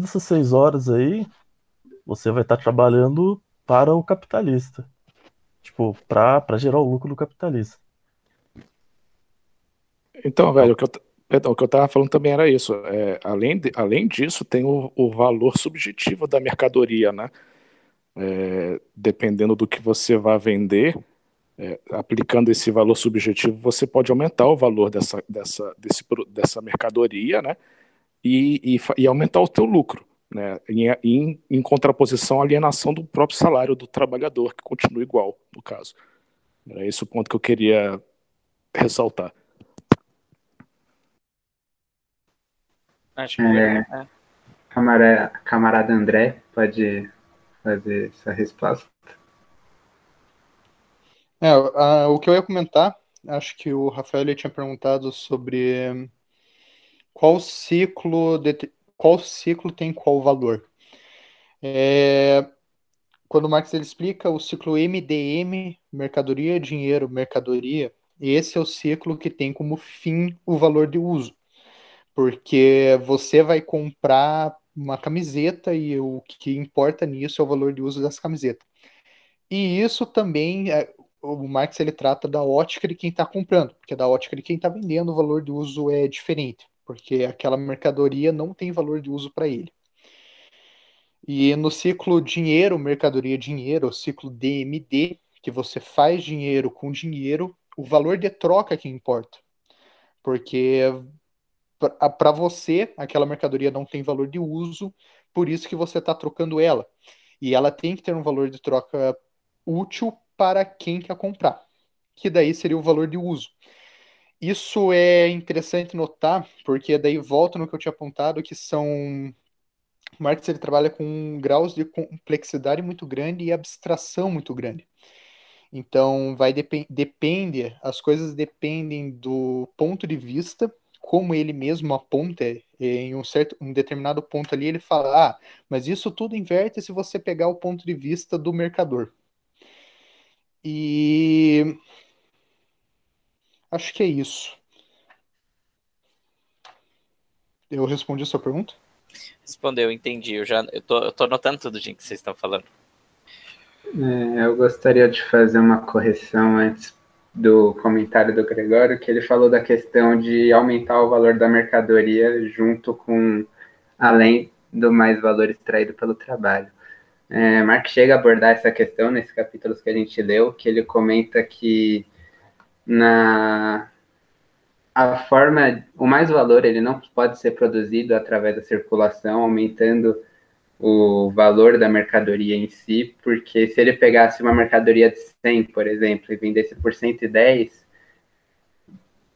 dessas seis horas aí, você vai estar trabalhando para o capitalista. Tipo, para gerar o lucro do capitalista. Então, velho, o que eu, o que eu tava falando também era isso. É, além, de, além disso, tem o, o valor subjetivo da mercadoria, né? É, dependendo do que você vai vender, é, aplicando esse valor subjetivo, você pode aumentar o valor dessa, dessa, desse, dessa mercadoria, né? E, e, e aumentar o teu lucro, né? Em, em, em, contraposição à alienação do próprio salário do trabalhador, que continua igual, no caso. Era esse o ponto que eu queria ressaltar. Acho que é, é. Camarada, camarada André pode fazer essa resposta. É, a, o que eu ia comentar, acho que o Rafael tinha perguntado sobre qual ciclo de, qual ciclo tem qual valor. É, quando Marx ele explica o ciclo MDM, mercadoria, dinheiro, mercadoria, esse é o ciclo que tem como fim o valor de uso porque você vai comprar uma camiseta e o que importa nisso é o valor de uso dessa camiseta. E isso também, é, o Marx ele trata da ótica de quem está comprando, porque da ótica de quem está vendendo o valor de uso é diferente, porque aquela mercadoria não tem valor de uso para ele. E no ciclo dinheiro, mercadoria, dinheiro, o ciclo DMD, que você faz dinheiro com dinheiro, o valor de troca que importa. Porque para você, aquela mercadoria não tem valor de uso, por isso que você está trocando ela. E ela tem que ter um valor de troca útil para quem quer comprar, que daí seria o valor de uso. Isso é interessante notar, porque daí volta no que eu tinha apontado, que são Marx ele trabalha com graus de complexidade muito grande e abstração muito grande. Então, vai dep depende, as coisas dependem do ponto de vista como ele mesmo aponta em um certo um determinado ponto ali, ele fala: "Ah, mas isso tudo inverte se você pegar o ponto de vista do mercador". E acho que é isso. Eu respondi a sua pergunta? Respondeu, entendi. Eu já eu tô, eu tô anotando tudo gente, que vocês estão falando. É, eu gostaria de fazer uma correção antes do comentário do Gregório, que ele falou da questão de aumentar o valor da mercadoria junto com, além do mais valor extraído pelo trabalho. É, Marx chega a abordar essa questão nesses capítulos que a gente leu, que ele comenta que na a forma, o mais valor ele não pode ser produzido através da circulação, aumentando o valor da mercadoria em si, porque se ele pegasse uma mercadoria de 100, por exemplo, e vendesse por 110,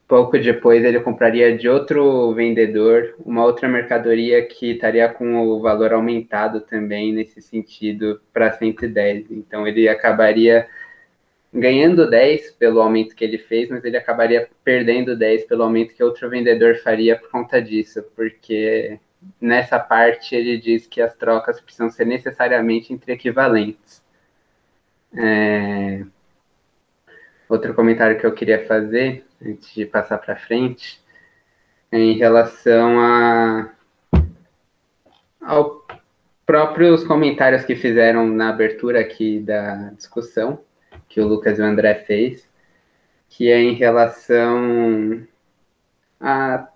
pouco depois ele compraria de outro vendedor uma outra mercadoria que estaria com o valor aumentado também nesse sentido para 110. Então ele acabaria ganhando 10 pelo aumento que ele fez, mas ele acabaria perdendo 10 pelo aumento que outro vendedor faria por conta disso, porque nessa parte ele diz que as trocas precisam ser necessariamente entre equivalentes. É... Outro comentário que eu queria fazer, antes de passar para frente, é em relação a ao próprios comentários que fizeram na abertura aqui da discussão, que o Lucas e o André fez, que é em relação a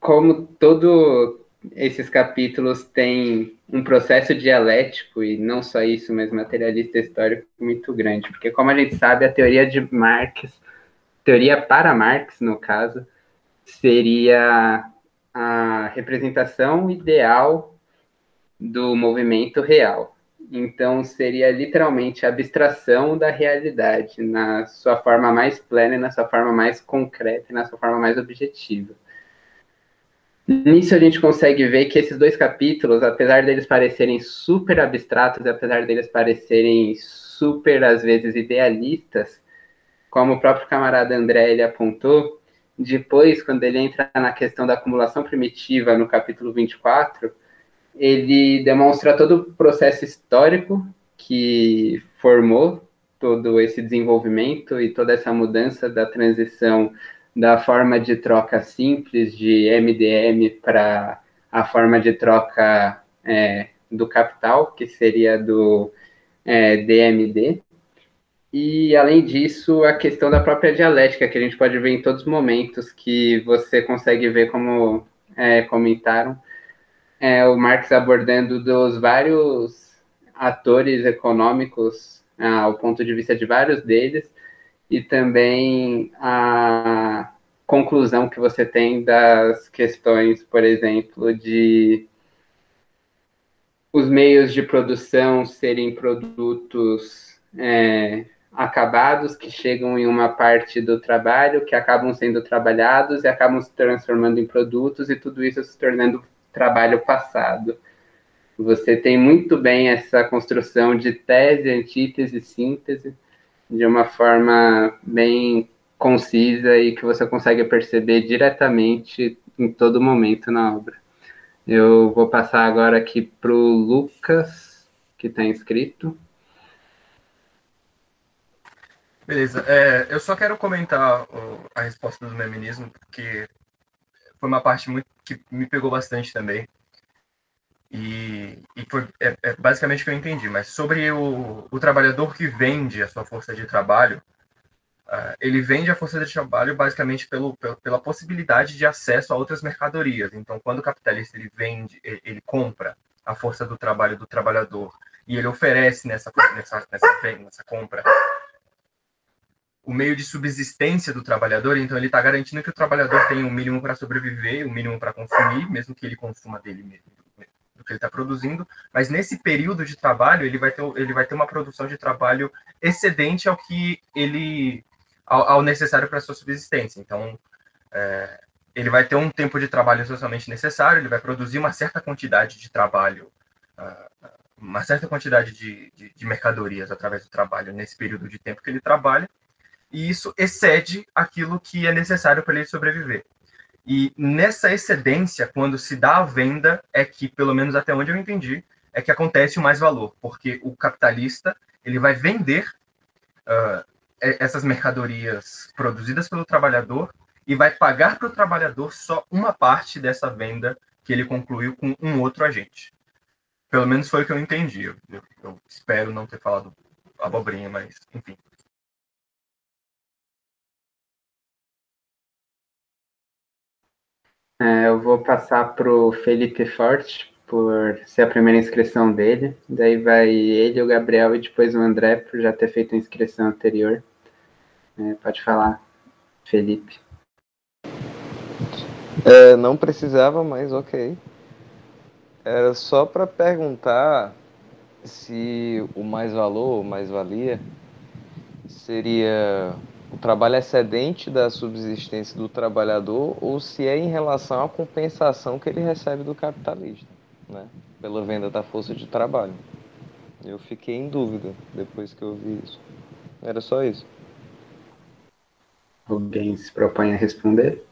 como todo esses capítulos têm um processo dialético e não só isso, mas materialista histórico muito grande, porque como a gente sabe, a teoria de Marx, teoria para Marx, no caso, seria a representação ideal do movimento real. Então, seria literalmente a abstração da realidade na sua forma mais plena, na sua forma mais concreta na sua forma mais objetiva. Nisso a gente consegue ver que esses dois capítulos, apesar deles parecerem super abstratos, apesar deles parecerem super, às vezes, idealistas, como o próprio camarada André ele apontou, depois, quando ele entra na questão da acumulação primitiva, no capítulo 24, ele demonstra todo o processo histórico que formou todo esse desenvolvimento e toda essa mudança da transição da forma de troca simples de MDM para a forma de troca é, do capital, que seria do é, DMD. E, além disso, a questão da própria dialética, que a gente pode ver em todos os momentos, que você consegue ver, como é, comentaram, é, o Marx abordando dos vários atores econômicos, ao ponto de vista de vários deles, e também a conclusão que você tem das questões, por exemplo, de os meios de produção serem produtos é, acabados que chegam em uma parte do trabalho, que acabam sendo trabalhados e acabam se transformando em produtos e tudo isso se tornando trabalho passado. Você tem muito bem essa construção de tese, antítese, síntese, de uma forma bem concisa e que você consegue perceber diretamente em todo momento na obra. Eu vou passar agora aqui para o Lucas, que está inscrito. Beleza. É, eu só quero comentar a resposta do feminismo, porque foi uma parte muito que me pegou bastante também. E, e foi é, é basicamente o que eu entendi. Mas sobre o, o trabalhador que vende a sua força de trabalho, uh, ele vende a força de trabalho basicamente pelo, pelo, pela possibilidade de acesso a outras mercadorias. Então, quando o capitalista ele vende, ele, compra a força do trabalho do trabalhador e ele oferece nessa, nessa, nessa, nessa compra o meio de subsistência do trabalhador, então ele está garantindo que o trabalhador tenha o um mínimo para sobreviver, o um mínimo para consumir, mesmo que ele consuma dele mesmo, do que ele está produzindo, mas nesse período de trabalho ele vai ter, ele vai ter uma produção de trabalho excedente ao que ele ao, ao necessário para sua subsistência. Então é, ele vai ter um tempo de trabalho socialmente necessário, ele vai produzir uma certa quantidade de trabalho, uh, uma certa quantidade de, de, de mercadorias através do trabalho nesse período de tempo que ele trabalha e isso excede aquilo que é necessário para ele sobreviver. E nessa excedência, quando se dá a venda, é que, pelo menos até onde eu entendi, é que acontece o mais valor, porque o capitalista ele vai vender uh, essas mercadorias produzidas pelo trabalhador e vai pagar para o trabalhador só uma parte dessa venda que ele concluiu com um outro agente. Pelo menos foi o que eu entendi. Eu, eu, eu espero não ter falado abobrinha, mas enfim. É, eu vou passar para o Felipe Forte, por ser a primeira inscrição dele. Daí vai ele, o Gabriel e depois o André, por já ter feito a inscrição anterior. É, pode falar, Felipe. É, não precisava, mas ok. Era só para perguntar se o mais valor, mais valia, seria o trabalho excedente da subsistência do trabalhador ou se é em relação à compensação que ele recebe do capitalista, né? pela venda da força de trabalho. Eu fiquei em dúvida depois que eu vi isso. Era só isso. Alguém se propõe a responder?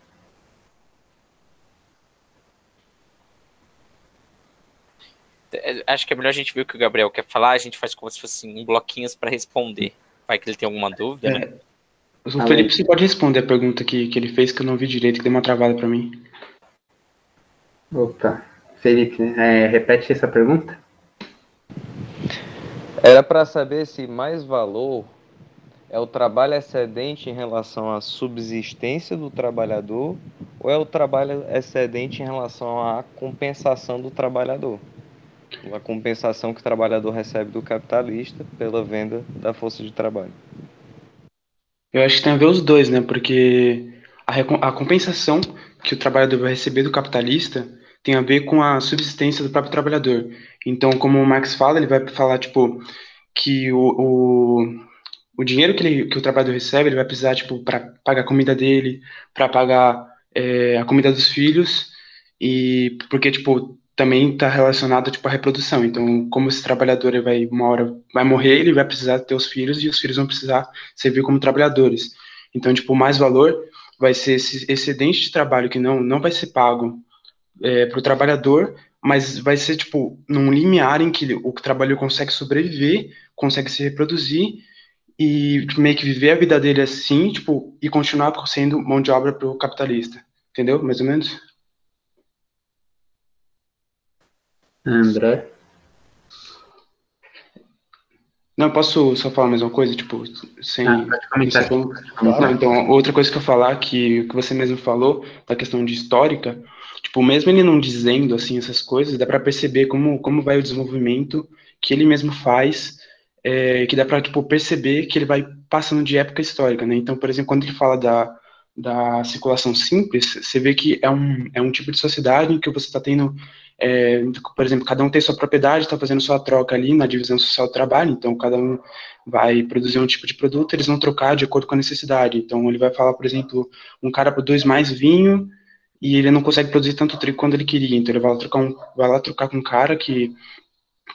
É, acho que é melhor a gente ver o que o Gabriel quer falar, a gente faz como se fosse em bloquinhos para responder. Vai que ele tem alguma dúvida, é. né? O Felipe, você pode responder a pergunta que, que ele fez, que eu não vi direito, que deu uma travada para mim. Opa. Felipe, é, repete essa pergunta. Era para saber se mais valor é o trabalho excedente em relação à subsistência do trabalhador ou é o trabalho excedente em relação à compensação do trabalhador? A compensação que o trabalhador recebe do capitalista pela venda da força de trabalho. Eu acho que tem a ver os dois, né? Porque a, a compensação que o trabalhador vai receber do capitalista tem a ver com a subsistência do próprio trabalhador. Então, como o Marx fala, ele vai falar, tipo, que o, o, o dinheiro que, ele, que o trabalhador recebe, ele vai precisar, tipo, para pagar a comida dele, para pagar é, a comida dos filhos, e porque, tipo, também está relacionado tipo à reprodução. Então, como esse trabalhador vai uma hora vai morrer, ele vai precisar ter os filhos e os filhos vão precisar servir como trabalhadores. Então, tipo, mais valor vai ser esse excedente de trabalho que não não vai ser pago é, para o trabalhador, mas vai ser tipo num limiar em que o trabalhador consegue sobreviver, consegue se reproduzir e meio que viver a vida dele assim, tipo, e continuar sendo mão de obra para o capitalista. Entendeu? Mais ou menos? André? Não, posso só falar mais uma coisa, tipo, sem. Ah, comentar. Não, então, outra coisa que eu falar, que, que você mesmo falou, da questão de histórica, tipo, mesmo ele não dizendo, assim, essas coisas, dá pra perceber como, como vai o desenvolvimento que ele mesmo faz, é, que dá pra, tipo, perceber que ele vai passando de época histórica, né? Então, por exemplo, quando ele fala da, da circulação simples, você vê que é um, é um tipo de sociedade em que você está tendo é, por exemplo, cada um tem sua propriedade, está fazendo sua troca ali na divisão social do trabalho, então cada um vai produzir um tipo de produto, eles vão trocar de acordo com a necessidade. Então ele vai falar, por exemplo, um cara produz mais vinho e ele não consegue produzir tanto trigo quando ele queria, então ele vai lá trocar, um, vai lá trocar com um cara que,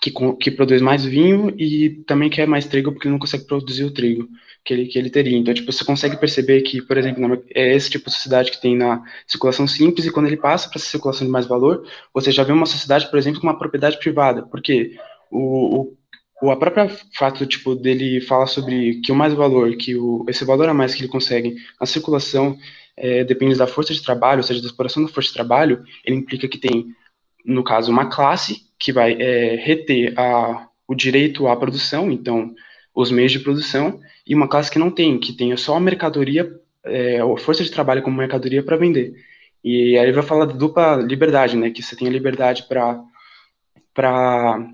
que, que produz mais vinho e também quer mais trigo porque não consegue produzir o trigo que ele, que ele teria. Então, tipo, você consegue perceber que, por exemplo, é esse tipo de sociedade que tem na circulação simples, e quando ele passa para essa circulação de mais valor, você já vê uma sociedade, por exemplo, com uma propriedade privada, porque o, o, o a própria fato, tipo, dele falar sobre que o mais valor, que o, esse valor a mais que ele consegue na circulação é, depende da força de trabalho, ou seja, da exploração da força de trabalho, ele implica que tem, no caso, uma classe que vai é, reter a, o direito à produção, então, os meios de produção, e uma classe que não tem, que tem só a mercadoria, é, a força de trabalho como mercadoria para vender. E aí vai falar da dupla liberdade, né? Que você tem a liberdade para para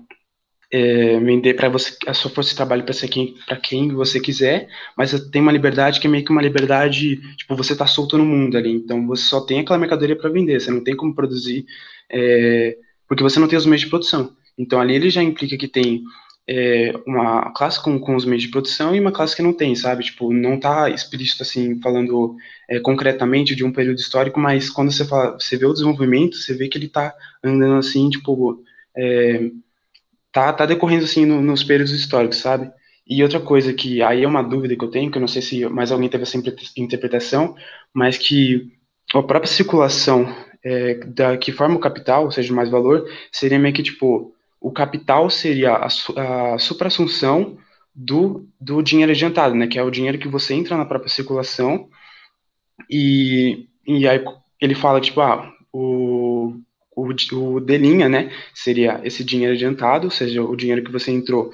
é, vender para você a sua força de trabalho para ser quem para quem você quiser, mas tem uma liberdade que é meio que uma liberdade tipo você tá solto no mundo ali, então você só tem aquela mercadoria para vender, você não tem como produzir é, porque você não tem os meios de produção. Então ali ele já implica que tem é, uma classe com, com os meios de produção e uma classe que não tem, sabe? Tipo, não tá explícito assim, falando é, concretamente de um período histórico, mas quando você fala, você vê o desenvolvimento, você vê que ele tá andando assim, tipo, é, tá, tá decorrendo assim no, nos períodos históricos, sabe? E outra coisa que aí é uma dúvida que eu tenho, que eu não sei se mais alguém teve essa interpretação, mas que a própria circulação é, da que forma o capital, ou seja, mais valor, seria meio que tipo o capital seria a, a supra-assunção do, do dinheiro adiantado, né, que é o dinheiro que você entra na própria circulação e, e aí ele fala, tipo, ah, o, o, o delinha, né, seria esse dinheiro adiantado, ou seja, o dinheiro que você entrou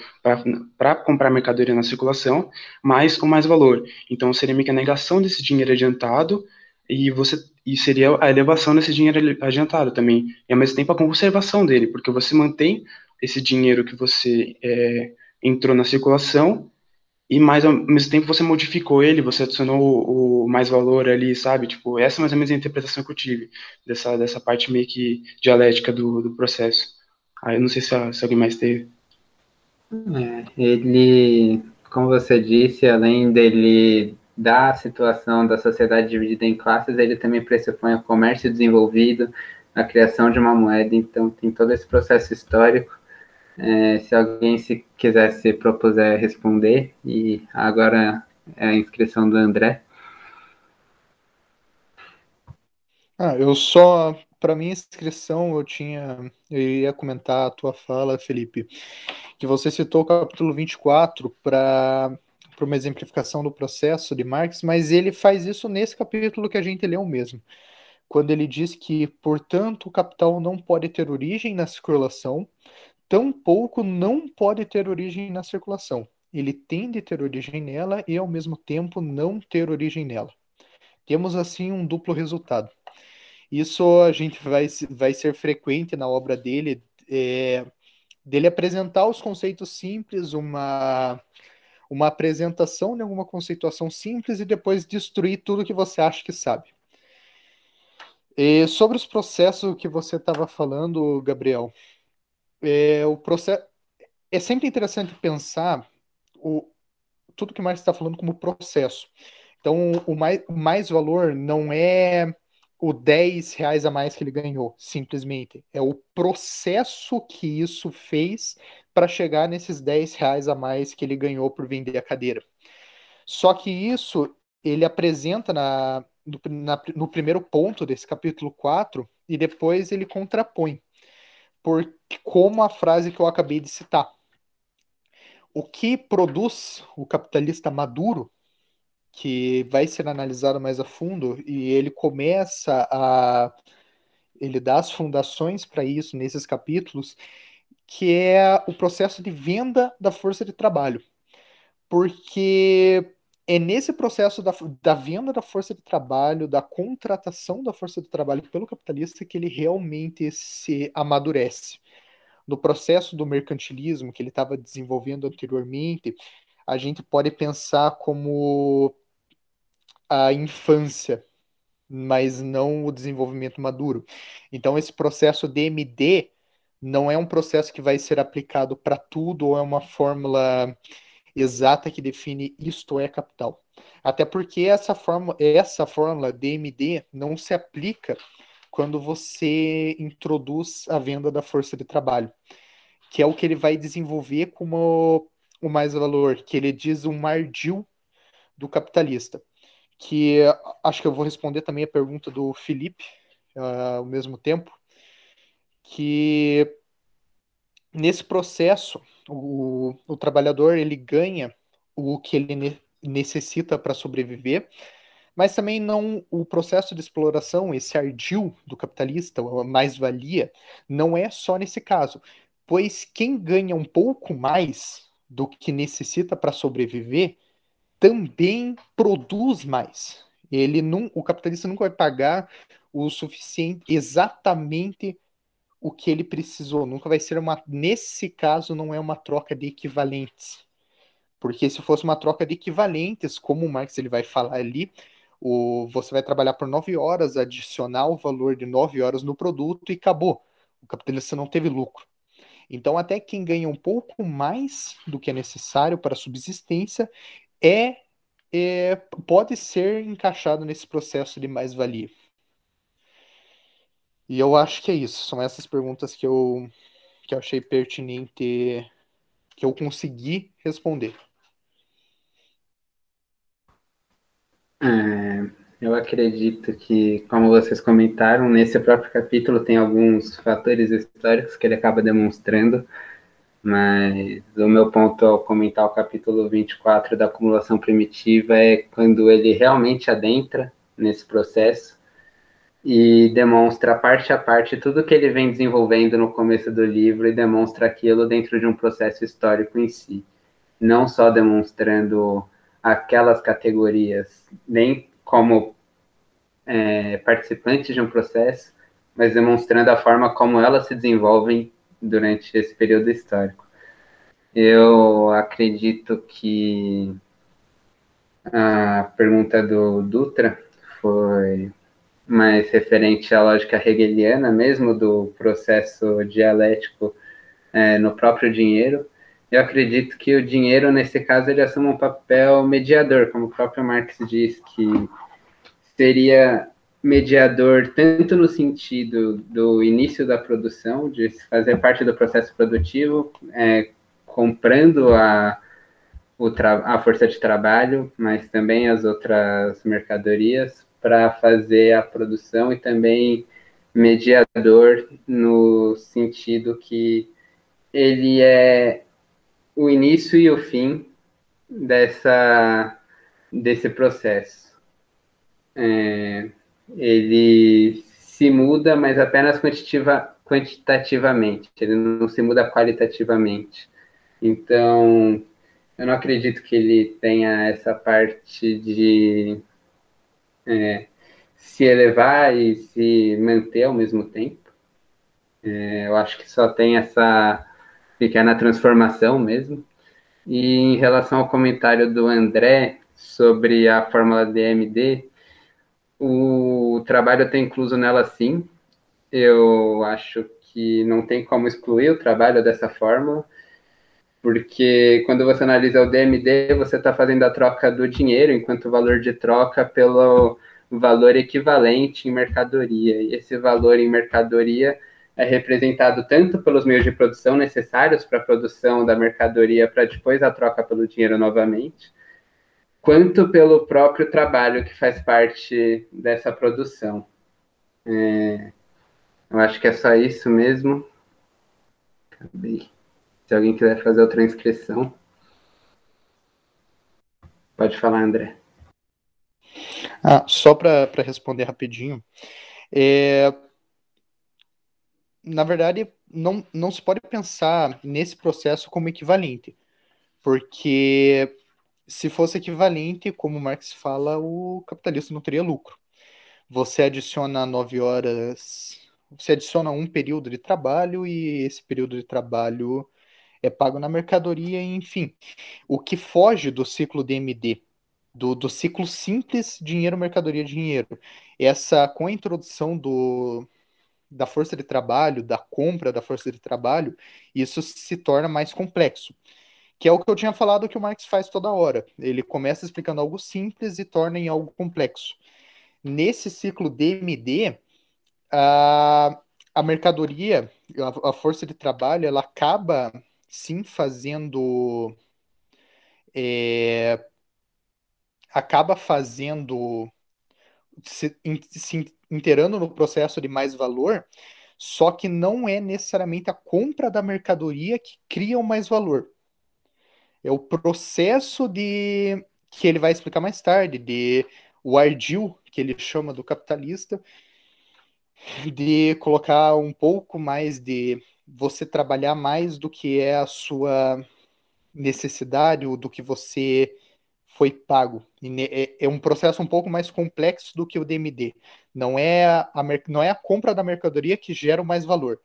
para comprar mercadoria na circulação, mais o mais valor. Então, seria meio que a negação desse dinheiro adiantado e você e seria a elevação desse dinheiro adiantado também, e ao mesmo tempo a conservação dele, porque você mantém esse dinheiro que você é, entrou na circulação e mais ao mesmo tempo você modificou ele, você adicionou o, o, mais valor ali, sabe? Tipo, essa é mais ou menos a interpretação que eu tive dessa, dessa parte meio que dialética do, do processo. Aí ah, eu não sei se, se alguém mais teve. É, ele, como você disse, além dele da situação da sociedade dividida em classes, ele também pressupõe o comércio desenvolvido, a criação de uma moeda, então tem todo esse processo histórico. É, se alguém se quiser se propuser responder, e agora é a inscrição do André. Ah, eu só, para minha inscrição, eu tinha, eu ia comentar a tua fala, Felipe, que você citou o capítulo 24 para para uma exemplificação do processo de Marx, mas ele faz isso nesse capítulo que a gente leu mesmo, quando ele diz que, portanto, o capital não pode ter origem na circulação, tampouco não pode ter origem na circulação. Ele tem de ter origem nela e, ao mesmo tempo, não ter origem nela. Temos, assim, um duplo resultado. Isso a gente vai, vai ser frequente na obra dele, é, dele apresentar os conceitos simples, uma uma apresentação de alguma conceituação simples e depois destruir tudo que você acha que sabe. E sobre os processos que você estava falando, Gabriel, é, o processo é sempre interessante pensar o, tudo que Marx está falando como processo. Então, o mais, o mais valor não é o 10 reais a mais que ele ganhou, simplesmente. É o processo que isso fez para chegar nesses 10 reais a mais que ele ganhou por vender a cadeira. Só que isso ele apresenta na, no, na, no primeiro ponto desse capítulo 4 e depois ele contrapõe. Por, como a frase que eu acabei de citar. O que produz o capitalista maduro que vai ser analisado mais a fundo e ele começa a ele dá as fundações para isso nesses capítulos, que é o processo de venda da força de trabalho. Porque é nesse processo da, da venda da força de trabalho, da contratação da força de trabalho pelo capitalista, que ele realmente se amadurece. No processo do mercantilismo que ele estava desenvolvendo anteriormente, a gente pode pensar como a infância, mas não o desenvolvimento maduro. Então, esse processo DMD não é um processo que vai ser aplicado para tudo ou é uma fórmula exata que define isto é capital. Até porque essa fórmula, essa fórmula DMD não se aplica quando você introduz a venda da força de trabalho, que é o que ele vai desenvolver como o mais valor, que ele diz um mardil do capitalista. Que acho que eu vou responder também a pergunta do Felipe uh, ao mesmo tempo, que nesse processo o, o trabalhador ele ganha o que ele ne necessita para sobreviver, mas também não o processo de exploração, esse ardil do capitalista, a mais-valia, não é só nesse caso, pois quem ganha um pouco mais do que necessita para sobreviver também produz mais. Ele não, o capitalista nunca vai pagar o suficiente exatamente o que ele precisou. Nunca vai ser uma. Nesse caso, não é uma troca de equivalentes. Porque se fosse uma troca de equivalentes, como o Marx ele vai falar ali, o, você vai trabalhar por nove horas, adicionar o valor de nove horas no produto e acabou. O capitalista não teve lucro. Então, até quem ganha um pouco mais do que é necessário para a subsistência é, é pode ser encaixado nesse processo de mais-valia. E eu acho que é isso. São essas perguntas que eu, que eu achei pertinente, que eu consegui responder. É, eu acredito que, como vocês comentaram, nesse próprio capítulo tem alguns fatores históricos que ele acaba demonstrando, mas o meu ponto ao comentar o capítulo 24 da acumulação primitiva é quando ele realmente adentra nesse processo e demonstra parte a parte tudo que ele vem desenvolvendo no começo do livro e demonstra aquilo dentro de um processo histórico em si, não só demonstrando aquelas categorias nem como é, participantes de um processo, mas demonstrando a forma como elas se desenvolvem durante esse período histórico. Eu acredito que a pergunta do Dutra foi mais referente à lógica hegeliana mesmo, do processo dialético é, no próprio dinheiro. Eu acredito que o dinheiro, nesse caso, ele assume um papel mediador, como o próprio Marx diz, que seria mediador tanto no sentido do início da produção, de fazer parte do processo produtivo, é, comprando a, a força de trabalho, mas também as outras mercadorias, para fazer a produção e também mediador no sentido que ele é o início e o fim dessa desse processo. É, ele se muda, mas apenas quantitativa, quantitativamente, ele não se muda qualitativamente. Então, eu não acredito que ele tenha essa parte de é, se elevar e se manter ao mesmo tempo. É, eu acho que só tem essa pequena transformação mesmo. E em relação ao comentário do André sobre a fórmula DMD, o trabalho tem incluso nela sim. Eu acho que não tem como excluir o trabalho dessa fórmula porque quando você analisa o DMD, você está fazendo a troca do dinheiro enquanto valor de troca pelo valor equivalente em mercadoria. E esse valor em mercadoria é representado tanto pelos meios de produção necessários para a produção da mercadoria para depois a troca pelo dinheiro novamente, quanto pelo próprio trabalho que faz parte dessa produção. É, eu acho que é só isso mesmo. Acabei. Se alguém quiser fazer outra inscrição, pode falar, André. Ah, só para responder rapidinho, é, na verdade, não, não se pode pensar nesse processo como equivalente, porque se fosse equivalente, como Marx fala, o capitalista não teria lucro. Você adiciona nove horas, você adiciona um período de trabalho e esse período de trabalho é pago na mercadoria, enfim. O que foge do ciclo DMD, do, do ciclo simples dinheiro, mercadoria, dinheiro. Essa, com a introdução do, da força de trabalho, da compra da força de trabalho, isso se torna mais complexo. Que é o que eu tinha falado que o Marx faz toda hora. Ele começa explicando algo simples e torna em algo complexo. Nesse ciclo DMD, a, a mercadoria, a, a força de trabalho, ela acaba sim fazendo. É, acaba fazendo. Se, se inteirando no processo de mais valor, só que não é necessariamente a compra da mercadoria que cria o mais valor. É o processo de. que ele vai explicar mais tarde, de o ardil, que ele chama do capitalista, de colocar um pouco mais de você trabalhar mais do que é a sua necessidade ou do que você foi pago. É, é um processo um pouco mais complexo do que o DMD. Não é a, não é a compra da mercadoria que gera o mais valor.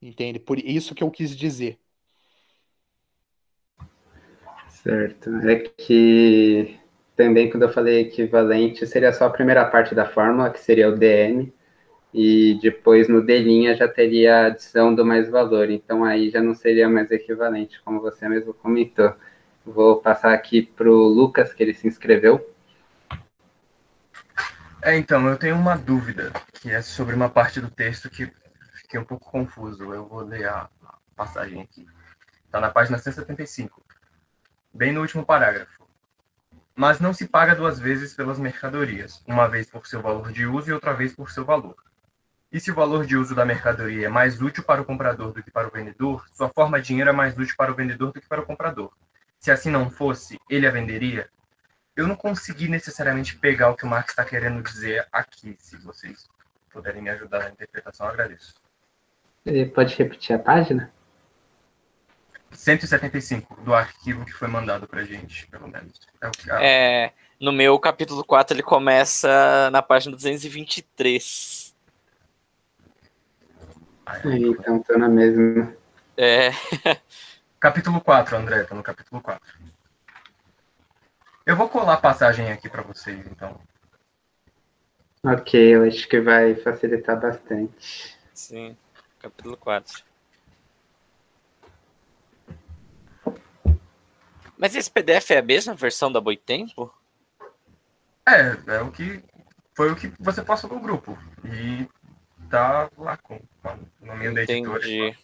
Entende? Por isso que eu quis dizer. Certo. É que também quando eu falei equivalente, seria só a primeira parte da fórmula, que seria o DM e depois no D' já teria a adição do mais valor, então aí já não seria mais equivalente, como você mesmo comentou. Vou passar aqui para o Lucas, que ele se inscreveu. É, então, eu tenho uma dúvida, que é sobre uma parte do texto que fiquei um pouco confuso. Eu vou ler a passagem aqui. Está na página 175, bem no último parágrafo. Mas não se paga duas vezes pelas mercadorias, uma vez por seu valor de uso e outra vez por seu valor. E se o valor de uso da mercadoria é mais útil para o comprador do que para o vendedor, sua forma de dinheiro é mais útil para o vendedor do que para o comprador. Se assim não fosse, ele a venderia? Eu não consegui necessariamente pegar o que o Marx está querendo dizer aqui. Se vocês puderem me ajudar na interpretação, agradeço. Pode repetir a página? 175 do arquivo que foi mandado para gente, pelo menos. É, que, ah. é, no meu capítulo 4 ele começa na página 223. Então tô na mesma. É. capítulo 4, André, tô no capítulo 4. Eu vou colar a passagem aqui para vocês, então. Ok, eu acho que vai facilitar bastante. Sim, capítulo 4. Mas esse PDF é a mesma versão da Boitempo? É, é o que foi o que você passou no grupo. E tá lá com o nome da editora.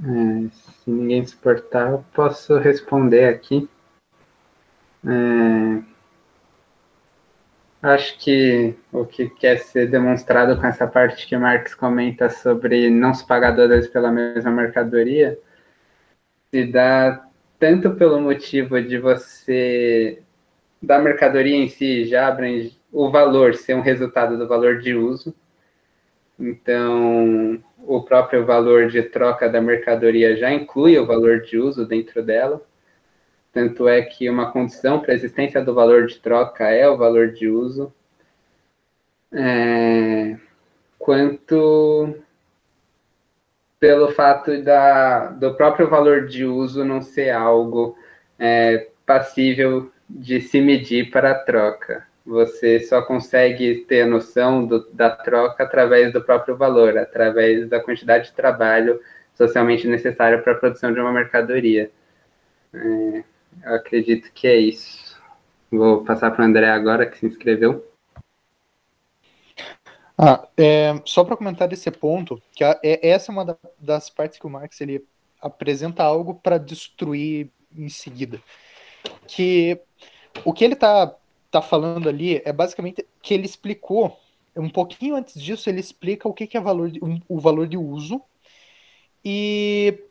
É, se ninguém se importar, eu posso responder aqui. É, acho que o que quer ser demonstrado com essa parte que Marx comenta sobre não se pagar duas pela mesma mercadoria se dá tanto pelo motivo de você da mercadoria em si já abrange o valor ser um resultado do valor de uso. Então, o próprio valor de troca da mercadoria já inclui o valor de uso dentro dela. Tanto é que uma condição para a existência do valor de troca é o valor de uso. É, quanto pelo fato da, do próprio valor de uso não ser algo é, passível de se medir para a troca. Você só consegue ter a noção do, da troca através do próprio valor, através da quantidade de trabalho socialmente necessária para a produção de uma mercadoria. É, eu acredito que é isso. Vou passar para o André agora, que se inscreveu. Ah, é, só para comentar desse ponto, que a, é, essa é uma da, das partes que o Marx ele apresenta algo para destruir em seguida. Que o que ele tá, tá falando ali é basicamente que ele explicou, um pouquinho antes disso, ele explica o que, que é valor de, o valor de uso e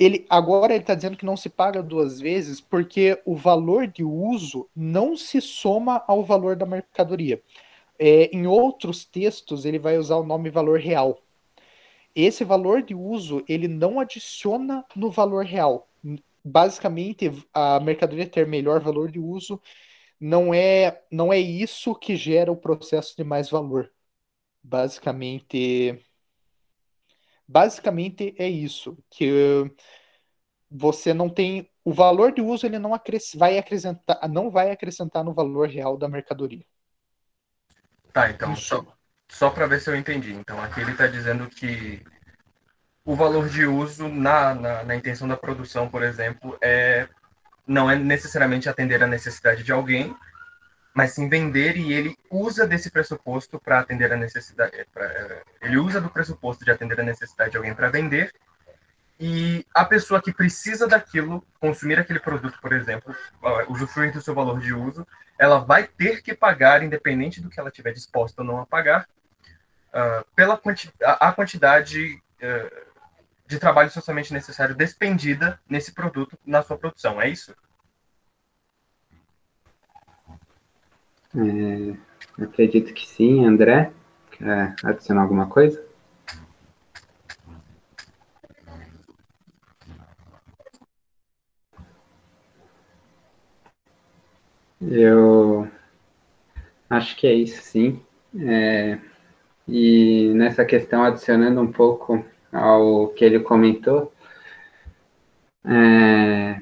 ele agora ele está dizendo que não se paga duas vezes porque o valor de uso não se soma ao valor da mercadoria. É, em outros textos ele vai usar o nome valor real. Esse valor de uso ele não adiciona no valor real. Basicamente, a mercadoria ter melhor valor de uso não é não é isso que gera o processo de mais valor. Basicamente, basicamente é isso que você não tem o valor de uso ele não acres, vai acrescentar não vai acrescentar no valor real da mercadoria. Tá, então só, só para ver se eu entendi. Então aqui ele está dizendo que o valor de uso na, na, na, intenção da produção, por exemplo, é não é necessariamente atender a necessidade de alguém, mas sim vender e ele usa desse pressuposto para atender a necessidade. Pra, ele usa do pressuposto de atender a necessidade de alguém para vender e a pessoa que precisa daquilo, consumir aquele produto, por exemplo, usufruir do seu valor de uso, ela vai ter que pagar, independente do que ela tiver disposta ou não a pagar, uh, pela quanti a, quantidade uh, de trabalho socialmente necessário despendida nesse produto, na sua produção. É isso? É, acredito que sim. André, quer adicionar alguma coisa? Eu acho que é isso, sim. É, e nessa questão, adicionando um pouco ao que ele comentou, é,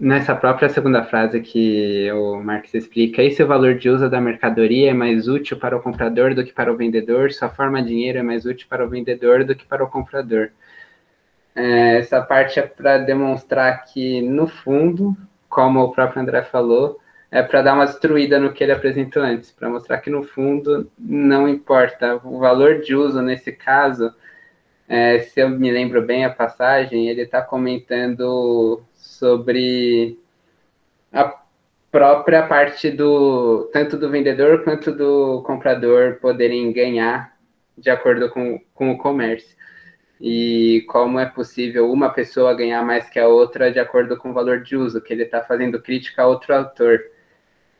nessa própria segunda frase que o Marx explica, e se o valor de uso da mercadoria é mais útil para o comprador do que para o vendedor, sua forma de dinheiro é mais útil para o vendedor do que para o comprador. É, essa parte é para demonstrar que, no fundo, como o próprio André falou, é para dar uma destruída no que ele apresentou antes, para mostrar que, no fundo, não importa. O valor de uso, nesse caso, é, se eu me lembro bem a passagem, ele está comentando sobre a própria parte do tanto do vendedor quanto do comprador poderem ganhar de acordo com, com o comércio. E como é possível uma pessoa ganhar mais que a outra de acordo com o valor de uso, que ele está fazendo crítica a outro autor.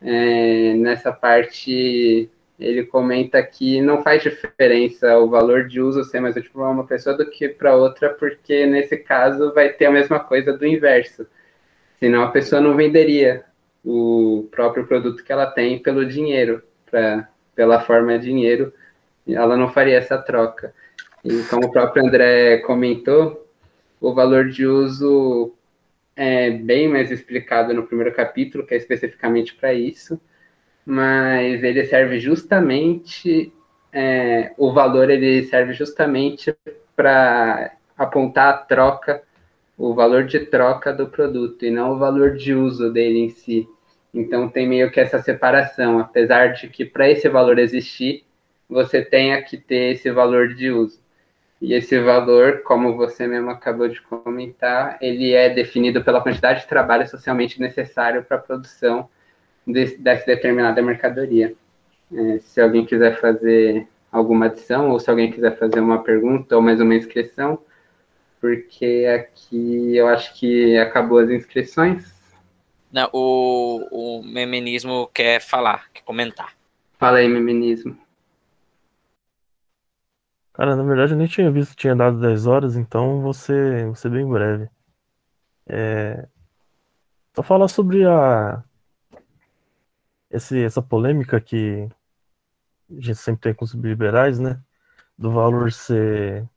É, nessa parte ele comenta que não faz diferença o valor de uso ser mais útil para uma pessoa do que para outra, porque nesse caso vai ter a mesma coisa do inverso. Senão a pessoa não venderia o próprio produto que ela tem pelo dinheiro, pra, pela forma de dinheiro, ela não faria essa troca. E como o próprio André comentou, o valor de uso é bem mais explicado no primeiro capítulo, que é especificamente para isso mas ele serve justamente é, o valor ele serve justamente para apontar a troca, o valor de troca do produto e não o valor de uso dele em si. Então tem meio que essa separação, apesar de que para esse valor existir, você tenha que ter esse valor de uso. E esse valor, como você mesmo acabou de comentar, ele é definido pela quantidade de trabalho socialmente necessário para a produção dessa determinada mercadoria. É, se alguém quiser fazer alguma adição, ou se alguém quiser fazer uma pergunta ou mais uma inscrição, porque aqui eu acho que acabou as inscrições. Não, o, o Memenismo quer falar, quer comentar. Fala aí, Memenismo. Cara, na verdade eu nem tinha visto que tinha dado 10 horas, então vou ser, vou ser bem breve. É... Só falar sobre a, esse, essa polêmica que a gente sempre tem com os liberais, né? Do valor ser,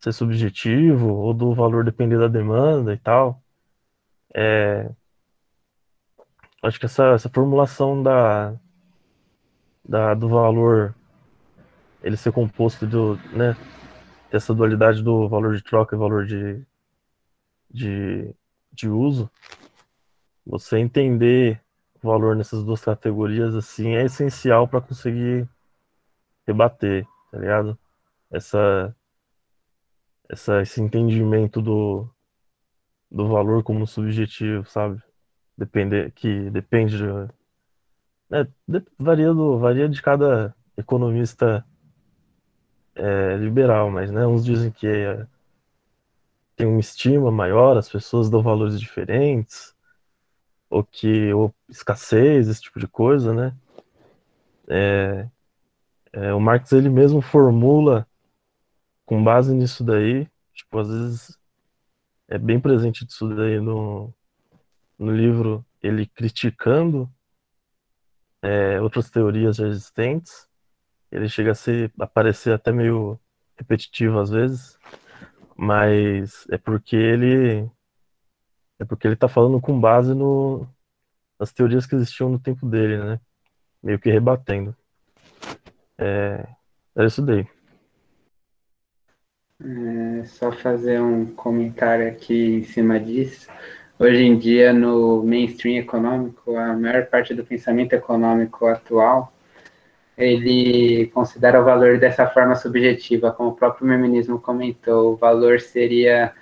ser subjetivo ou do valor depender da demanda e tal. É, acho que essa, essa formulação da, da, do valor ele ser composto do, né, essa dualidade do valor de troca e valor de, de, de uso, você entender valor nessas duas categorias assim é essencial para conseguir rebater, tá ligado? Essa, essa esse entendimento do, do valor como subjetivo, sabe? Depende, que depende de, né, de, varia do varia de cada economista é, liberal, mas né, uns dizem que é, tem uma estima maior, as pessoas dão valores diferentes, ou que ou escassez, esse tipo de coisa, né? É, é, o Marx ele mesmo formula com base nisso daí, tipo, às vezes é bem presente isso daí no, no livro, ele criticando é, outras teorias já existentes, ele chega a ser, a parecer até meio repetitivo às vezes, mas é porque ele é porque ele está falando com base no, nas teorias que existiam no tempo dele, né? Meio que rebatendo. É, é isso daí. É, só fazer um comentário aqui em cima disso. Hoje em dia, no mainstream econômico, a maior parte do pensamento econômico atual ele considera o valor dessa forma subjetiva, como o próprio feminismo comentou. O valor seria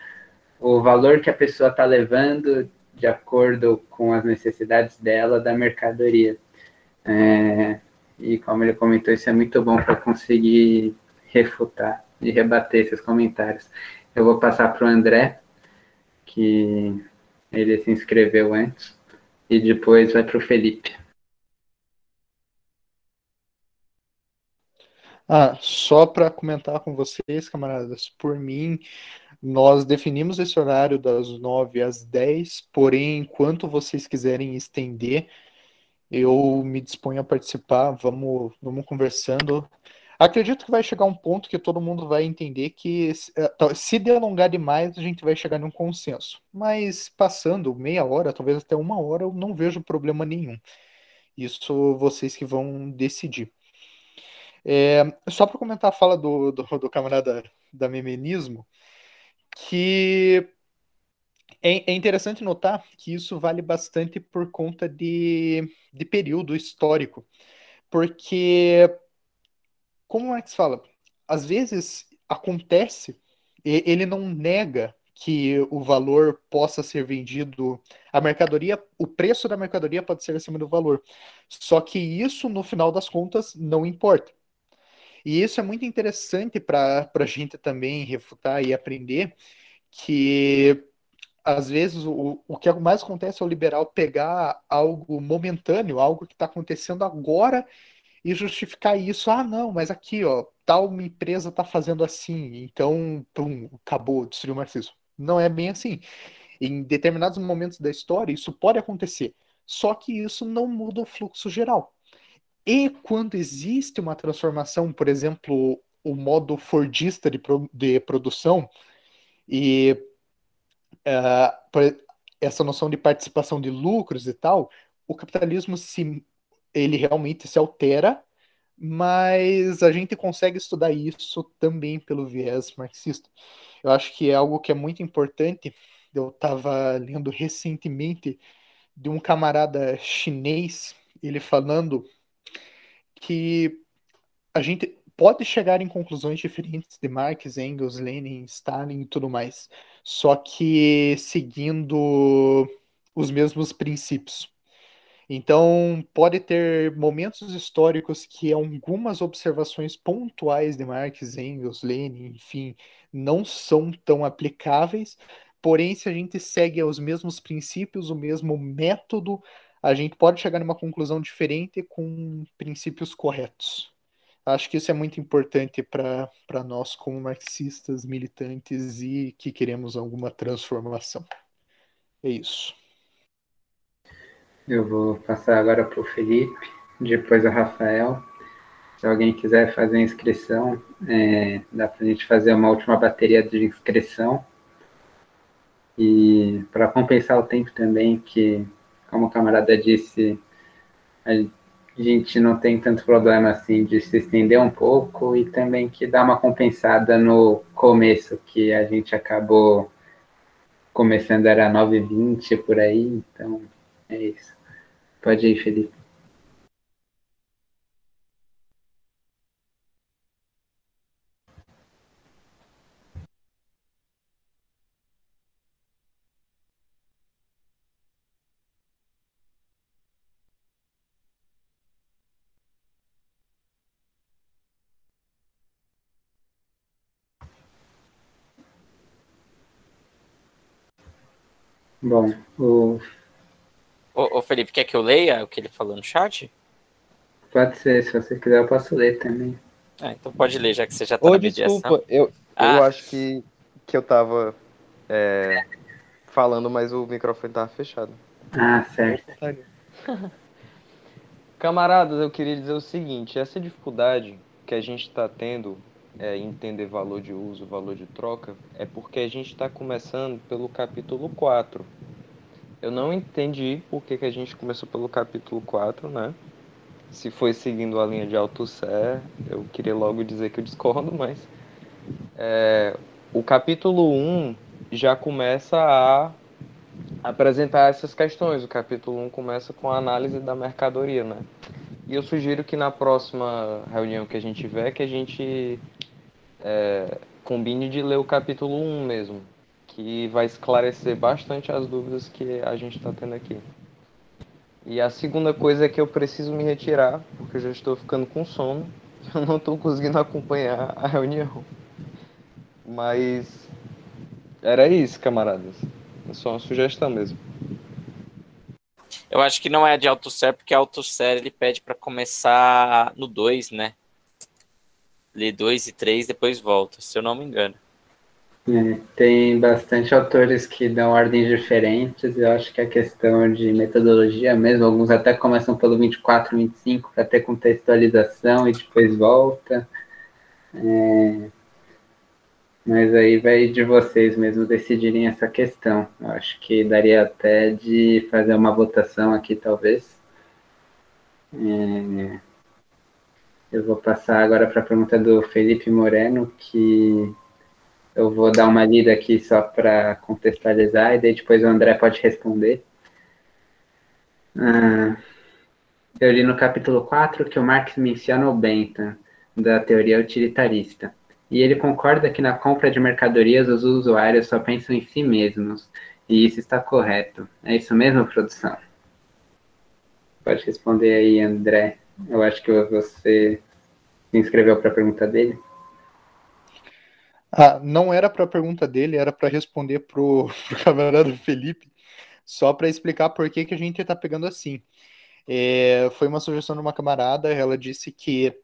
o valor que a pessoa está levando de acordo com as necessidades dela da mercadoria. É, e como ele comentou, isso é muito bom para conseguir refutar e rebater esses comentários. Eu vou passar para o André, que ele se inscreveu antes, e depois vai para o Felipe. Ah, só para comentar com vocês, camaradas, por mim, nós definimos esse horário das 9 às 10, porém, enquanto vocês quiserem estender, eu me disponho a participar, vamos, vamos conversando. Acredito que vai chegar um ponto que todo mundo vai entender que eh, se delongar demais, a gente vai chegar num consenso. Mas passando meia hora, talvez até uma hora, eu não vejo problema nenhum. Isso vocês que vão decidir. É, só para comentar a fala do, do, do camarada da Memenismo, que é, é, interessante notar que isso vale bastante por conta de, de período histórico. Porque, como que se fala? Às vezes acontece, ele não nega que o valor possa ser vendido, a mercadoria, o preço da mercadoria pode ser acima do valor. Só que isso, no final das contas, não importa. E isso é muito interessante para a gente também refutar e aprender que às vezes o, o que mais acontece é o liberal pegar algo momentâneo, algo que está acontecendo agora e justificar isso. Ah, não, mas aqui, ó, tal empresa está fazendo assim, então, pum, acabou, destruiu o marxismo. Não é bem assim. Em determinados momentos da história, isso pode acontecer. Só que isso não muda o fluxo geral. E quando existe uma transformação, por exemplo, o modo fordista de, de produção e uh, essa noção de participação de lucros e tal, o capitalismo se ele realmente se altera, mas a gente consegue estudar isso também pelo viés marxista. Eu acho que é algo que é muito importante. Eu estava lendo recentemente de um camarada chinês, ele falando que a gente pode chegar em conclusões diferentes de Marx, Engels, Lenin, Stalin e tudo mais, só que seguindo os mesmos princípios. Então, pode ter momentos históricos que algumas observações pontuais de Marx, Engels, Lenin, enfim, não são tão aplicáveis, porém, se a gente segue os mesmos princípios, o mesmo método, a gente pode chegar numa conclusão diferente com princípios corretos. Acho que isso é muito importante para nós, como marxistas, militantes e que queremos alguma transformação. É isso. Eu vou passar agora para o Felipe, depois o Rafael. Se alguém quiser fazer inscrição, é, dá para a gente fazer uma última bateria de inscrição. E para compensar o tempo também, que como o camarada disse, a gente não tem tanto problema assim de se estender um pouco e também que dá uma compensada no começo, que a gente acabou começando era 9h20 por aí, então é isso. Pode ir, Felipe. Bom, o... Ô, ô, Felipe, quer que eu leia o que ele falou no chat? Pode ser, se você quiser eu posso ler também. Ah, então pode ler, já que você já tá Ô, na mediação. desculpa, eu, Ah. eu acho que, que eu tava é, falando, mas o microfone tava fechado. Ah, certo. Camaradas, eu queria dizer o seguinte: essa dificuldade que a gente está tendo é, entender valor de uso, valor de troca, é porque a gente está começando pelo capítulo 4. Eu não entendi por que, que a gente começou pelo capítulo 4, né? Se foi seguindo a linha de Althusser, eu queria logo dizer que eu discordo, mas é, o capítulo 1 já começa a apresentar essas questões. O capítulo 1 começa com a análise da mercadoria, né? E eu sugiro que na próxima reunião que a gente tiver, que a gente é, combine de ler o capítulo 1 mesmo, que vai esclarecer bastante as dúvidas que a gente está tendo aqui. E a segunda coisa é que eu preciso me retirar, porque eu já estou ficando com sono. Eu não estou conseguindo acompanhar a reunião. Mas era isso, camaradas. É só uma sugestão mesmo. Eu acho que não é de Althusser, porque Althusser ele pede para começar no 2, né? Ler 2 e 3, depois volta, se eu não me engano. É, tem bastante autores que dão ordens diferentes, eu acho que a questão de metodologia mesmo, alguns até começam pelo 24, 25 para ter contextualização e depois volta. É, mas aí vai de vocês mesmo decidirem essa questão. Eu acho que daria até de fazer uma votação aqui, talvez. É, eu vou passar agora para a pergunta do Felipe Moreno, que eu vou dar uma lida aqui só para contextualizar, e daí depois o André pode responder. Ah, eu li no capítulo 4 que o Marx menciona o Bentham, da teoria utilitarista. E ele concorda que na compra de mercadorias os usuários só pensam em si mesmos. E isso está correto. É isso mesmo, produção? Pode responder aí, André. Eu acho que você se inscreveu para a pergunta dele. Ah, não era para a pergunta dele, era para responder pro, pro camarada Felipe, só para explicar por que, que a gente está pegando assim. É, foi uma sugestão de uma camarada, ela disse que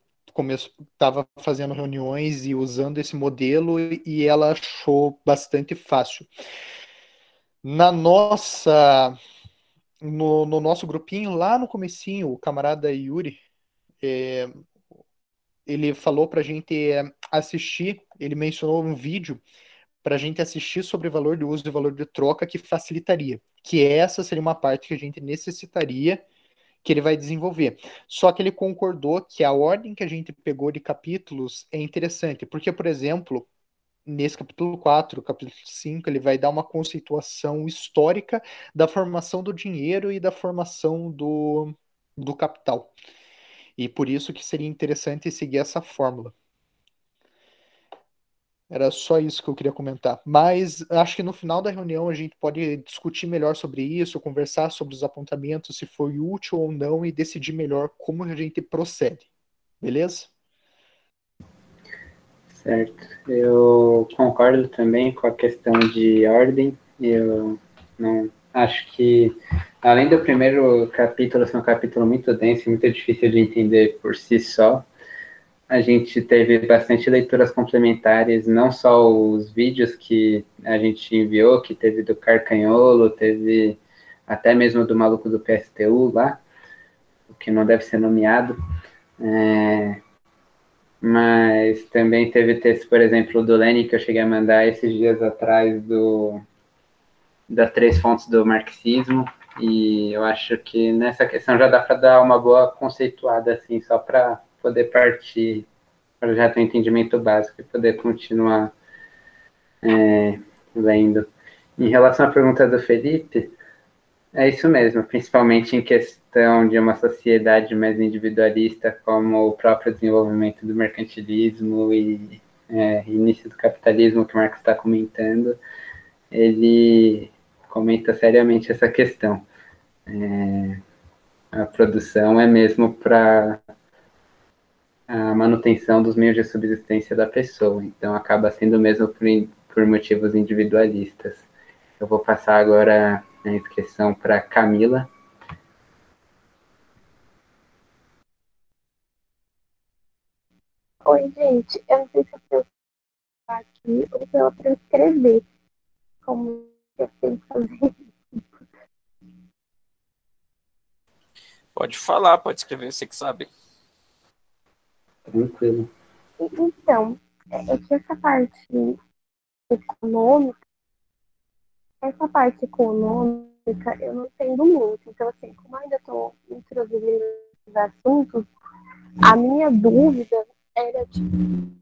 estava fazendo reuniões e usando esse modelo e ela achou bastante fácil. Na nossa, no, no nosso grupinho, lá no comecinho, o camarada Yuri, é, ele falou para a gente é, assistir, ele mencionou um vídeo para a gente assistir sobre valor de uso e valor de troca que facilitaria, que essa seria uma parte que a gente necessitaria que ele vai desenvolver. Só que ele concordou que a ordem que a gente pegou de capítulos é interessante, porque, por exemplo, nesse capítulo 4, capítulo 5, ele vai dar uma conceituação histórica da formação do dinheiro e da formação do, do capital. E por isso que seria interessante seguir essa fórmula. Era só isso que eu queria comentar. Mas acho que no final da reunião a gente pode discutir melhor sobre isso, conversar sobre os apontamentos, se foi útil ou não, e decidir melhor como a gente procede. Beleza? Certo. Eu concordo também com a questão de ordem. Eu não acho que, além do primeiro capítulo ser um capítulo muito denso muito difícil de entender por si só, a gente teve bastante leituras complementares, não só os vídeos que a gente enviou, que teve do Carcanholo, teve até mesmo do maluco do PSTU lá, o que não deve ser nomeado. É, mas também teve texto, por exemplo, do Lenin, que eu cheguei a mandar esses dias atrás do, das três fontes do marxismo, e eu acho que nessa questão já dá para dar uma boa conceituada, assim, só para poder partir para já ter um entendimento básico e poder continuar é, lendo. Em relação à pergunta do Felipe, é isso mesmo, principalmente em questão de uma sociedade mais individualista, como o próprio desenvolvimento do mercantilismo e é, início do capitalismo que o Marx está comentando, ele comenta seriamente essa questão. É, a produção é mesmo para a manutenção dos meios de subsistência da pessoa, então acaba sendo mesmo por, por motivos individualistas. Eu vou passar agora a inscrição para Camila. Oi, gente. Eu não sei se eu aqui ou se eu para escrever. Como eu tenho que fazer. Pode falar, pode escrever, você que sabe. Tranquilo. Então, é que essa parte econômica, essa parte econômica eu não entendo muito. Então, assim, como ainda estou introduzindo os assuntos, a minha dúvida era tipo,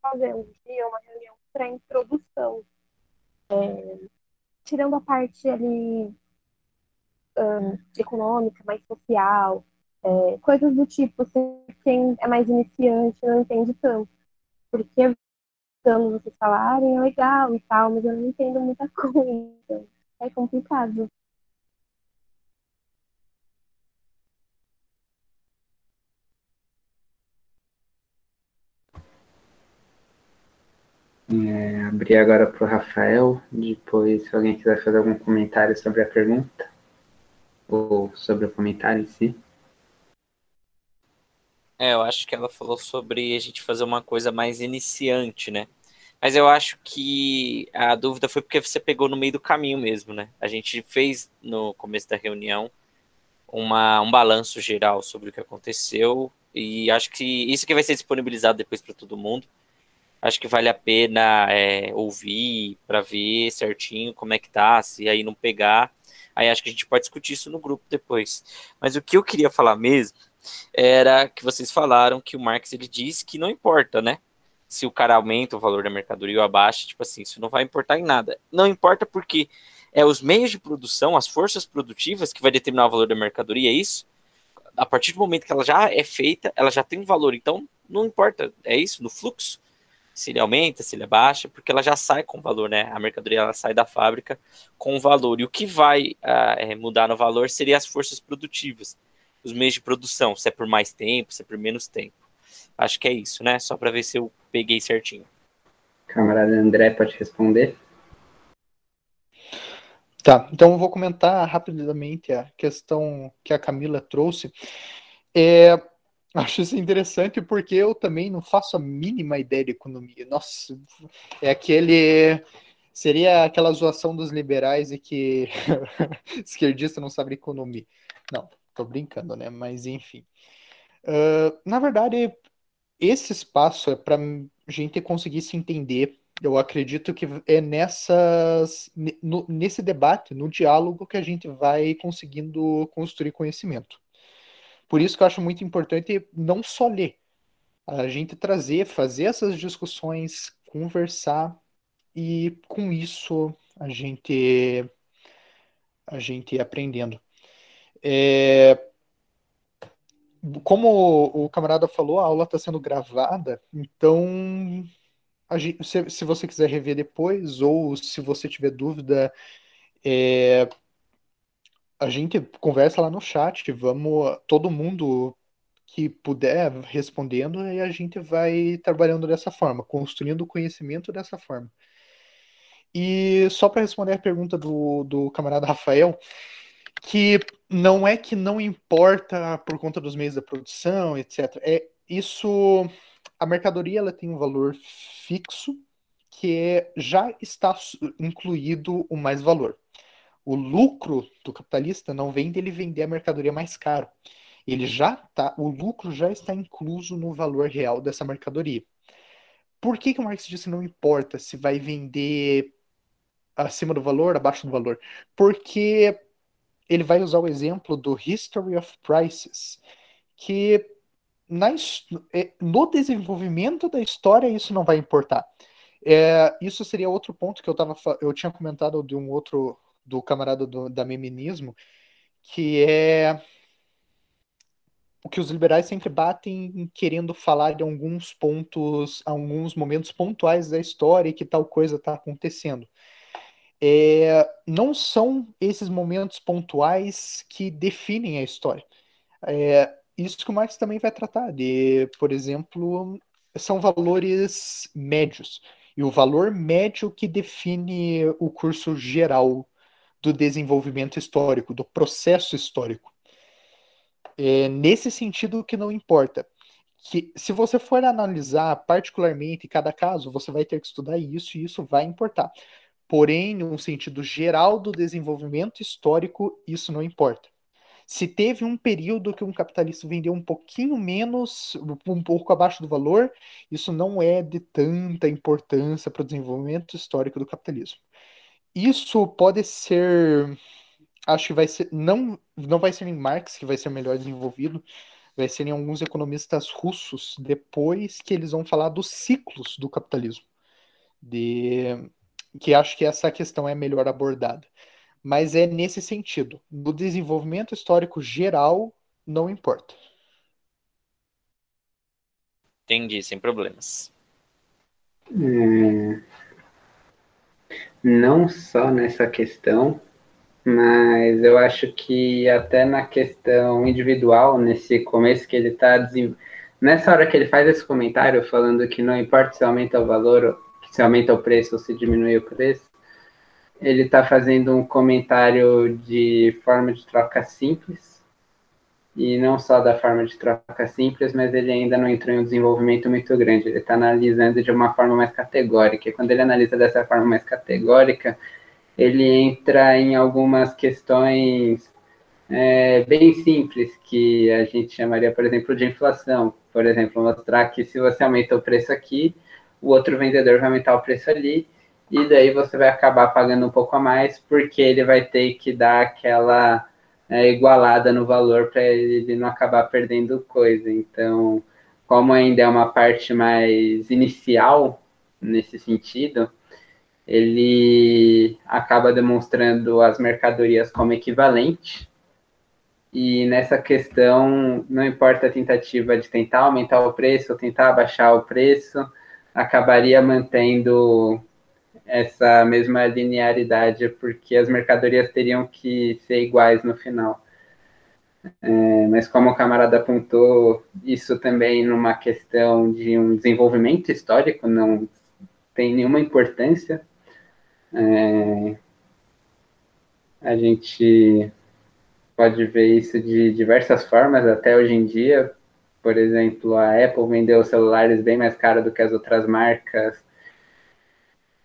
fazer um dia uma reunião para introdução. É, tirando a parte ali um, econômica, mais social, é, coisas do tipo, assim, quem é mais iniciante não entende tanto. Porque quando vocês falarem é legal e tal, mas eu não entendo muita coisa. É complicado. É, abrir agora para o Rafael, depois se alguém quiser fazer algum comentário sobre a pergunta, ou sobre o comentário em si. É, eu acho que ela falou sobre a gente fazer uma coisa mais iniciante, né? Mas eu acho que a dúvida foi porque você pegou no meio do caminho mesmo, né? A gente fez no começo da reunião uma, um balanço geral sobre o que aconteceu e acho que isso que vai ser disponibilizado depois para todo mundo. Acho que vale a pena é, ouvir para ver certinho como é que tá, se aí não pegar. Aí acho que a gente pode discutir isso no grupo depois. Mas o que eu queria falar mesmo era que vocês falaram que o Marx ele diz que não importa, né? Se o cara aumenta o valor da mercadoria ou abaixa, tipo assim, isso não vai importar em nada. Não importa porque é os meios de produção, as forças produtivas que vai determinar o valor da mercadoria, é isso? A partir do momento que ela já é feita, ela já tem um valor, então não importa, é isso, no fluxo, se ele aumenta, se ele abaixa, porque ela já sai com valor, né? A mercadoria ela sai da fábrica com valor. E o que vai uh, mudar no valor seria as forças produtivas os meios de produção, se é por mais tempo, se é por menos tempo. Acho que é isso, né? Só para ver se eu peguei certinho. Camarada André pode responder. Tá, então eu vou comentar rapidamente a questão que a Camila trouxe. É, acho isso interessante porque eu também não faço a mínima ideia de economia. Nossa, é aquele. Seria aquela zoação dos liberais e que esquerdista não sabe economia. Não, Tô brincando, né? Mas enfim. Uh, na verdade, esse espaço é para gente conseguir se entender. Eu acredito que é nessas, no, nesse debate, no diálogo, que a gente vai conseguindo construir conhecimento. Por isso que eu acho muito importante não só ler, a gente trazer, fazer essas discussões, conversar e com isso a gente a gente aprendendo. É, como o camarada falou, a aula está sendo gravada, então gente, se, se, você quiser rever depois, ou se você tiver dúvida, é, a gente conversa lá no chat, vamos, todo mundo que puder respondendo, e a gente vai trabalhando dessa forma, construindo o conhecimento dessa forma. E só para responder a pergunta do, do camarada Rafael, que não é que não importa por conta dos meios da produção, etc. É isso. A mercadoria ela tem um valor fixo que é, já está incluído o mais valor. O lucro do capitalista não vem dele vender a mercadoria mais caro. Ele já tá, o lucro já está incluso no valor real dessa mercadoria. Por que, que o Marx disse não importa se vai vender acima do valor, abaixo do valor? Porque ele vai usar o exemplo do History of Prices, que na, é, no desenvolvimento da história isso não vai importar. É, isso seria outro ponto que eu, tava, eu tinha comentado de um outro, do camarada do, da Meminismo, que é o que os liberais sempre batem querendo falar de alguns pontos, alguns momentos pontuais da história e que tal coisa está acontecendo é, não são esses momentos pontuais que definem a história. É, isso que o Marx também vai tratar de, por exemplo, são valores médios. e o valor médio que define o curso geral do desenvolvimento histórico, do processo histórico. É nesse sentido que não importa. Que se você for analisar particularmente cada caso, você vai ter que estudar isso e isso vai importar. Porém, no sentido geral do desenvolvimento histórico, isso não importa. Se teve um período que um capitalista vendeu um pouquinho menos, um pouco abaixo do valor, isso não é de tanta importância para o desenvolvimento histórico do capitalismo. Isso pode ser, acho que vai ser, não, não vai ser em Marx que vai ser melhor desenvolvido, vai ser em alguns economistas russos depois que eles vão falar dos ciclos do capitalismo, de que acho que essa questão é melhor abordada mas é nesse sentido. No desenvolvimento histórico geral, não importa. Entendi, sem problemas. É... Não só nessa questão, mas eu acho que até na questão individual, nesse começo que ele está nessa hora que ele faz esse comentário falando que não importa se aumenta o valor, se aumenta o preço ou se diminui o preço, ele está fazendo um comentário de forma de troca simples, e não só da forma de troca simples, mas ele ainda não entrou em um desenvolvimento muito grande, ele está analisando de uma forma mais categórica, e quando ele analisa dessa forma mais categórica, ele entra em algumas questões é, bem simples, que a gente chamaria, por exemplo, de inflação. Por exemplo, mostrar que se você aumenta o preço aqui, o outro vendedor vai aumentar o preço ali, e daí você vai acabar pagando um pouco a mais, porque ele vai ter que dar aquela é, igualada no valor para ele não acabar perdendo coisa. Então, como ainda é uma parte mais inicial nesse sentido, ele acaba demonstrando as mercadorias como equivalente. E nessa questão, não importa a tentativa de tentar aumentar o preço ou tentar abaixar o preço, acabaria mantendo essa mesma linearidade, porque as mercadorias teriam que ser iguais no final. É, mas como o camarada apontou, isso também numa questão de um desenvolvimento histórico não tem nenhuma importância. É, a gente pode ver isso de diversas formas até hoje em dia. Por exemplo, a Apple vendeu celulares bem mais caros do que as outras marcas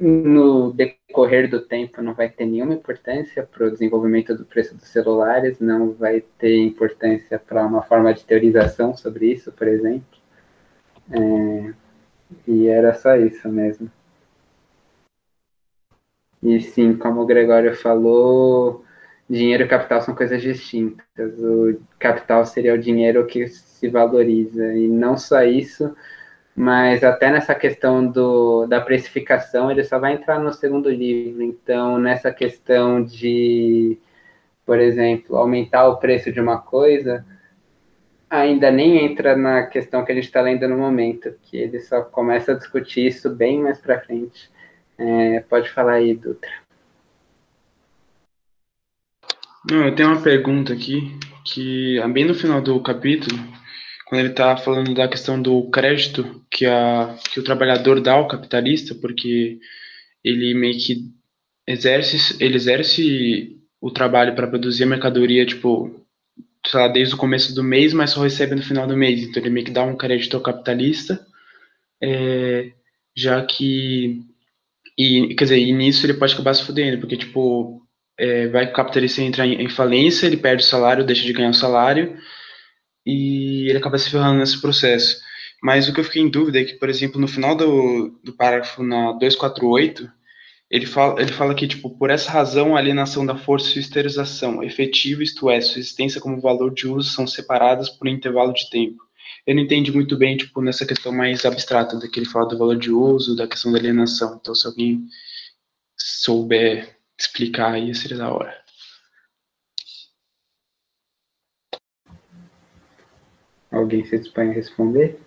no decorrer do tempo não vai ter nenhuma importância para o desenvolvimento do preço dos celulares, não vai ter importância para uma forma de teorização sobre isso, por exemplo. É, e era só isso mesmo. E sim, como o Gregório falou, dinheiro e capital são coisas distintas. O capital seria o dinheiro que se valoriza, e não só isso mas até nessa questão do, da precificação, ele só vai entrar no segundo livro. Então, nessa questão de, por exemplo, aumentar o preço de uma coisa, ainda nem entra na questão que a gente está lendo no momento, que ele só começa a discutir isso bem mais para frente. É, pode falar aí, Dutra. Não, eu tenho uma pergunta aqui, que é bem no final do capítulo, quando ele está falando da questão do crédito que, a, que o trabalhador dá ao capitalista, porque ele meio que exerce, ele exerce o trabalho para produzir a mercadoria, tipo, sei lá, desde o começo do mês, mas só recebe no final do mês. Então ele meio que dá um crédito ao capitalista, é, já que. E, quer dizer, e nisso ele pode acabar se fudendo, porque, tipo, é, vai que o capitalista entra em, em falência, ele perde o salário, deixa de ganhar o salário, e ele acaba se ferrando nesse processo. Mas o que eu fiquei em dúvida é que, por exemplo, no final do, do parágrafo na 248, ele fala, ele fala que, tipo, por essa razão, a alienação da força e esterilização efetiva, isto é, sua existência como valor de uso, são separadas por um intervalo de tempo. Eu não entendi muito bem, tipo, nessa questão mais abstrata, da que ele fala do valor de uso, da questão da alienação. Então, se alguém souber explicar aí, seria da hora. Alguém se dispõe a responder?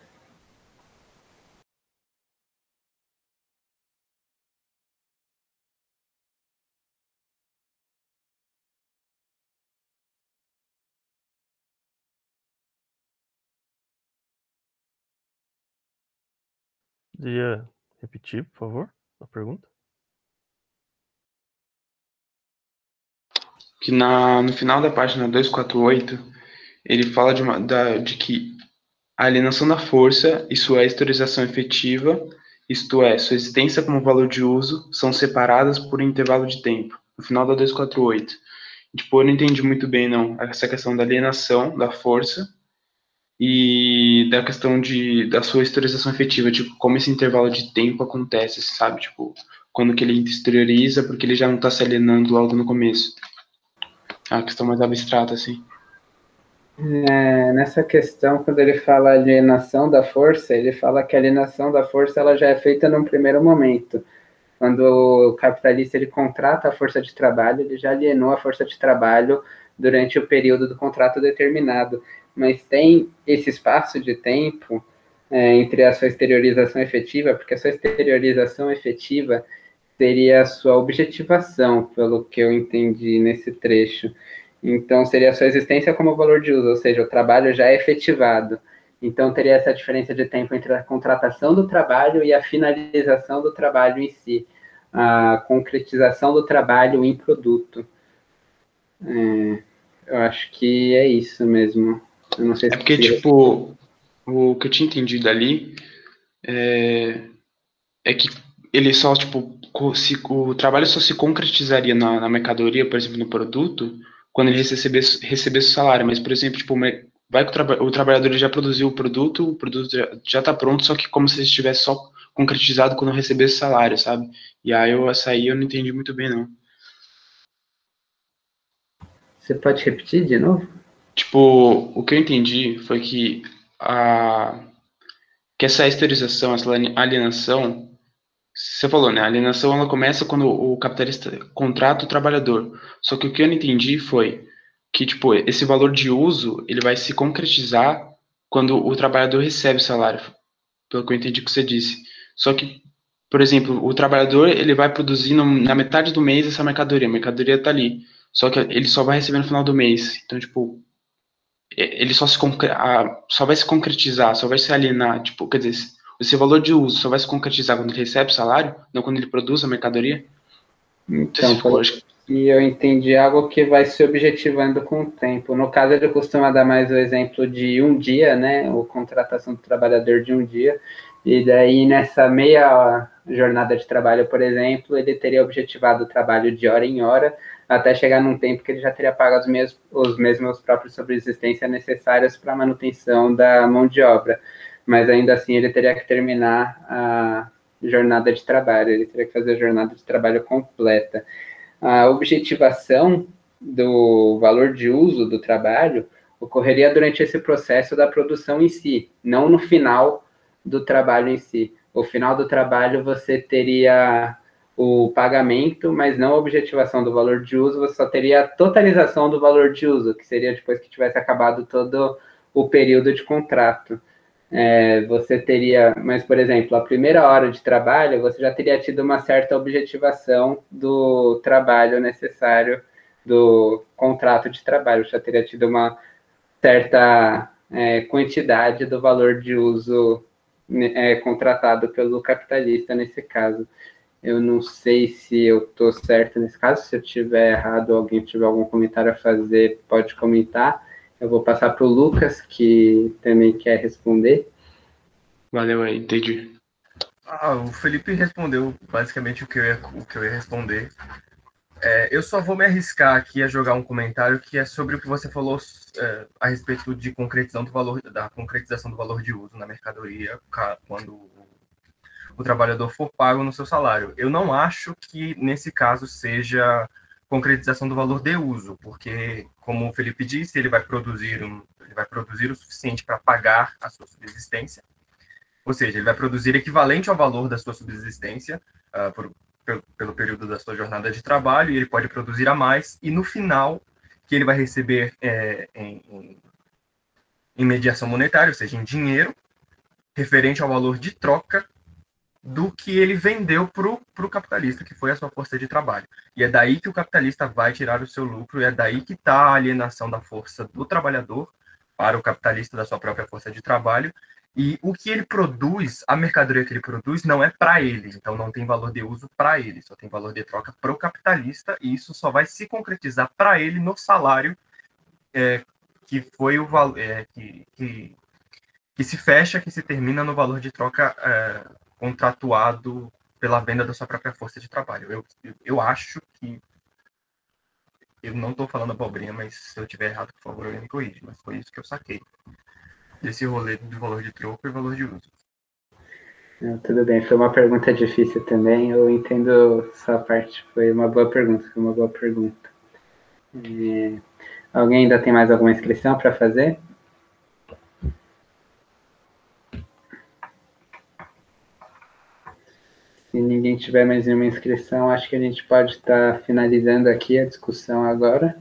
Dia, repetir, por favor, a pergunta? Que na, no final da página 248, ele fala de, uma, da, de que a alienação da força e sua historização efetiva, isto é, sua existência como valor de uso, são separadas por um intervalo de tempo. No final da 248. Tipo, eu não entendi muito bem, não, essa questão da alienação da força e da questão de, da sua historização efetiva, tipo, como esse intervalo de tempo acontece, sabe? Tipo, quando que ele exterioriza, porque ele já não está se alienando logo no começo. É uma questão mais abstrata, assim. É, nessa questão, quando ele fala alienação da força, ele fala que a alienação da força ela já é feita num primeiro momento. Quando o capitalista ele contrata a força de trabalho, ele já alienou a força de trabalho durante o período do contrato determinado mas tem esse espaço de tempo é, entre a sua exteriorização efetiva, porque a sua exteriorização efetiva seria a sua objetivação, pelo que eu entendi nesse trecho. Então, seria a sua existência como valor de uso, ou seja, o trabalho já é efetivado. Então, teria essa diferença de tempo entre a contratação do trabalho e a finalização do trabalho em si, a concretização do trabalho em produto. É, eu acho que é isso mesmo. Eu não sei é porque, tipo, o que eu tinha entendido ali é, é que ele só, tipo, se, o trabalho só se concretizaria na, na, mercadoria, por exemplo, no produto, quando ele recebesse, recebesse o salário. Mas, por exemplo, tipo, vai que o, traba o trabalhador já produziu o produto, o produto já está pronto, só que como se estivesse só concretizado quando recebesse o salário, sabe? E aí eu, essa aí eu não entendi muito bem, não. Você pode repetir de novo? Tipo, o que eu entendi foi que a que essa esterilização, essa alienação, você falou, né? A alienação ela começa quando o capitalista contrata o trabalhador. Só que o que eu não entendi foi que tipo esse valor de uso ele vai se concretizar quando o trabalhador recebe o salário, pelo que eu entendi que você disse. Só que, por exemplo, o trabalhador ele vai produzir na metade do mês essa mercadoria, a mercadoria está ali. Só que ele só vai receber no final do mês. Então, tipo, ele só, se só vai se concretizar, só vai se alienar, tipo, quer dizer, esse valor de uso só vai se concretizar quando ele recebe o salário, não quando ele produz a mercadoria? Então, e eu entendi algo que vai se objetivando com o tempo. No caso, ele costuma dar mais o exemplo de um dia, né, ou contratação do trabalhador de um dia, e daí nessa meia jornada de trabalho, por exemplo, ele teria objetivado o trabalho de hora em hora, até chegar num tempo que ele já teria pago os mesmos, os mesmos próprios subsistência necessários para a manutenção da mão de obra. Mas ainda assim ele teria que terminar a jornada de trabalho, ele teria que fazer a jornada de trabalho completa. A objetivação do valor de uso do trabalho ocorreria durante esse processo da produção em si, não no final do trabalho em si. O final do trabalho você teria o pagamento, mas não a objetivação do valor de uso, você só teria a totalização do valor de uso, que seria depois que tivesse acabado todo o período de contrato. É, você teria, mas por exemplo, a primeira hora de trabalho, você já teria tido uma certa objetivação do trabalho necessário do contrato de trabalho, já teria tido uma certa é, quantidade do valor de uso né, é, contratado pelo capitalista nesse caso. Eu não sei se eu estou certo nesse caso. Se eu tiver errado, alguém tiver algum comentário a fazer, pode comentar. Eu vou passar para o Lucas, que também quer responder. Valeu aí, entendi. Ah, o Felipe respondeu basicamente o que eu ia, o que eu ia responder. É, eu só vou me arriscar aqui a jogar um comentário que é sobre o que você falou é, a respeito de concretização do valor da concretização do valor de uso na mercadoria quando o trabalhador for pago no seu salário. Eu não acho que nesse caso seja concretização do valor de uso, porque, como o Felipe disse, ele vai produzir, um, ele vai produzir o suficiente para pagar a sua subsistência, ou seja, ele vai produzir equivalente ao valor da sua subsistência uh, por, pelo, pelo período da sua jornada de trabalho, e ele pode produzir a mais, e no final, que ele vai receber é, em, em, em mediação monetária, ou seja, em dinheiro, referente ao valor de troca do que ele vendeu para o capitalista, que foi a sua força de trabalho. E é daí que o capitalista vai tirar o seu lucro, e é daí que está a alienação da força do trabalhador para o capitalista da sua própria força de trabalho, E o que ele produz, a mercadoria que ele produz, não é para ele, então não tem valor de uso para ele, só tem valor de troca para o capitalista, e isso só vai se concretizar para ele no salário é, que foi o valor é, que, que, que, se fecha, que se termina no valor de troca é, contratuado pela venda da sua própria força de trabalho. Eu, eu acho que eu não estou falando abobrinha, mas se eu tiver errado, por favor, eu me corrija. Mas foi isso que eu saquei desse rolê do valor de troco e valor de uso. Não, tudo bem, foi uma pergunta difícil também. Eu entendo sua parte. Foi uma boa pergunta, foi uma boa pergunta. É... Alguém ainda tem mais alguma inscrição para fazer? Se ninguém tiver mais nenhuma inscrição, acho que a gente pode estar finalizando aqui a discussão agora.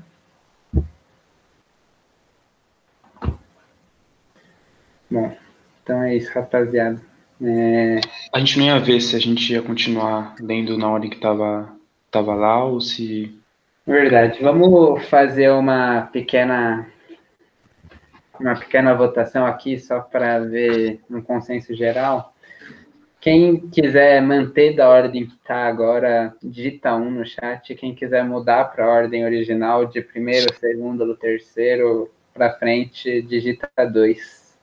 Bom, então é isso, rapaziada. É... A gente não ia ver se a gente ia continuar lendo na hora que tava, tava lá ou se Verdade. Vamos fazer uma pequena uma pequena votação aqui só para ver um consenso geral. Quem quiser manter da ordem que está agora, digita um no chat. Quem quiser mudar para a ordem original, de primeiro, segundo, terceiro para frente, digita dois.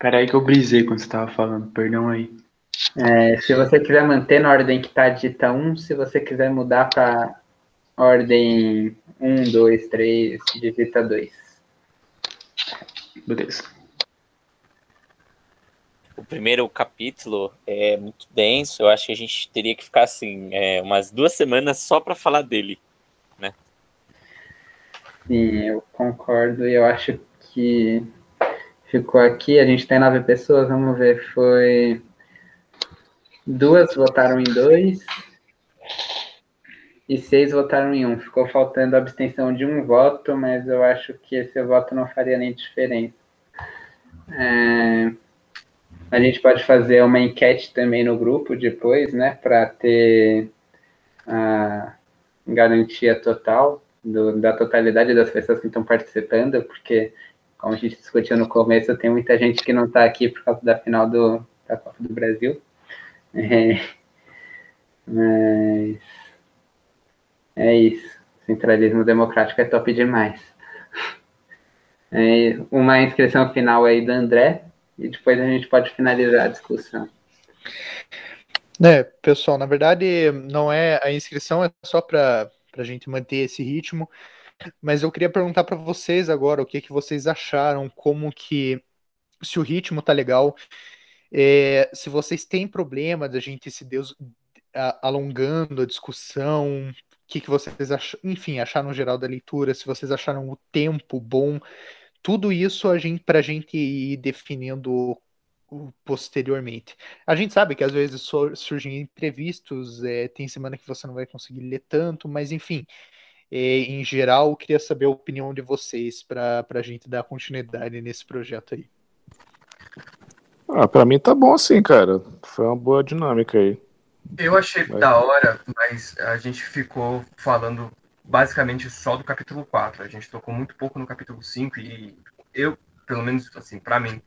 Peraí que eu brisei quando você tava falando, perdão aí. É, se você quiser manter na ordem que tá dita 1, se você quiser mudar para ordem 1, 2, 3, digita 2. Beleza. O primeiro capítulo é muito denso, eu acho que a gente teria que ficar assim, é, umas duas semanas só para falar dele, né? Sim, eu concordo e eu acho que ficou aqui, a gente tem nove pessoas, vamos ver, foi duas votaram em dois e seis votaram em um. Ficou faltando a abstenção de um voto, mas eu acho que esse voto não faria nem diferença. É, a gente pode fazer uma enquete também no grupo depois, né, para ter a garantia total do, da totalidade das pessoas que estão participando, porque como a gente discutiu no começo, tem muita gente que não está aqui por causa da final do, da Copa do Brasil. É, mas é isso. Centralismo democrático é top demais. É uma inscrição final aí do André e depois a gente pode finalizar a discussão. É, pessoal, na verdade não é a inscrição é só para a gente manter esse ritmo. Mas eu queria perguntar para vocês agora o que, que vocês acharam, como que se o ritmo tá legal, é, se vocês têm problema da gente se Deus alongando a discussão, o que, que vocês acham, enfim, acharam geral da leitura, se vocês acharam o tempo bom, tudo isso a gente para a gente ir definindo posteriormente. A gente sabe que às vezes surgem imprevistos, é, tem semana que você não vai conseguir ler tanto, mas enfim, em geral, queria saber a opinião de vocês para a gente dar continuidade nesse projeto aí. Ah, para mim tá bom assim, cara. Foi uma boa dinâmica aí. Eu achei da hora, mas a gente ficou falando basicamente só do capítulo 4. A gente tocou muito pouco no capítulo 5 e eu, pelo menos assim, para mim,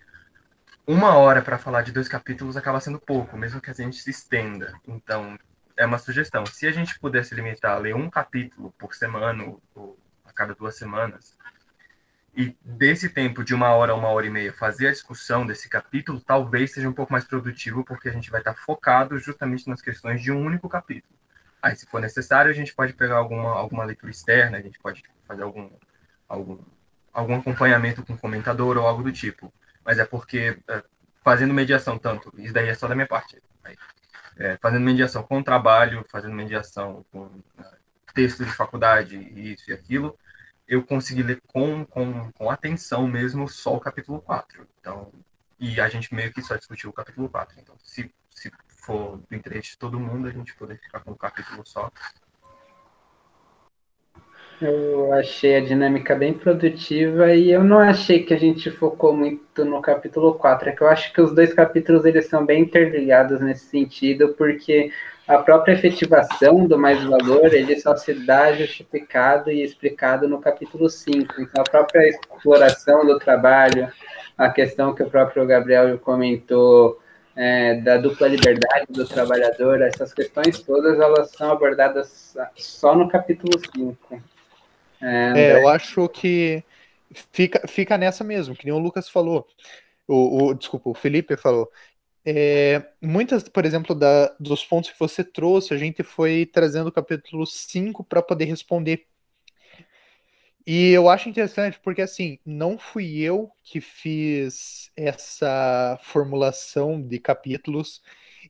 uma hora para falar de dois capítulos acaba sendo pouco, mesmo que a gente se estenda. Então, é uma sugestão. Se a gente pudesse limitar a ler um capítulo por semana ou a cada duas semanas, e desse tempo de uma hora a uma hora e meia fazer a discussão desse capítulo, talvez seja um pouco mais produtivo, porque a gente vai estar focado justamente nas questões de um único capítulo. Aí, se for necessário, a gente pode pegar alguma, alguma leitura externa, a gente pode fazer algum, algum, algum acompanhamento com comentador ou algo do tipo. Mas é porque, é, fazendo mediação tanto, isso daí é só da minha parte. Aí, é, fazendo mediação com trabalho, fazendo mediação com uh, texto de faculdade, isso e aquilo, eu consegui ler com, com, com atenção mesmo só o capítulo 4. Então, e a gente meio que só discutiu o capítulo 4. Então, se, se for do interesse de todo mundo, a gente poder ficar com o capítulo só, eu achei a dinâmica bem produtiva e eu não achei que a gente focou muito no capítulo 4. É que eu acho que os dois capítulos eles são bem interligados nesse sentido, porque a própria efetivação do mais valor, ele só se dá justificado e explicado no capítulo 5. Então, a própria exploração do trabalho, a questão que o próprio Gabriel comentou é, da dupla liberdade do trabalhador, essas questões todas, elas são abordadas só no capítulo 5. É, é, eu acho que fica, fica nessa mesmo, que nem o Lucas falou. O, o desculpa, o Felipe falou. É, muitas, por exemplo, da, dos pontos que você trouxe, a gente foi trazendo o capítulo 5 para poder responder. E eu acho interessante porque, assim, não fui eu que fiz essa formulação de capítulos,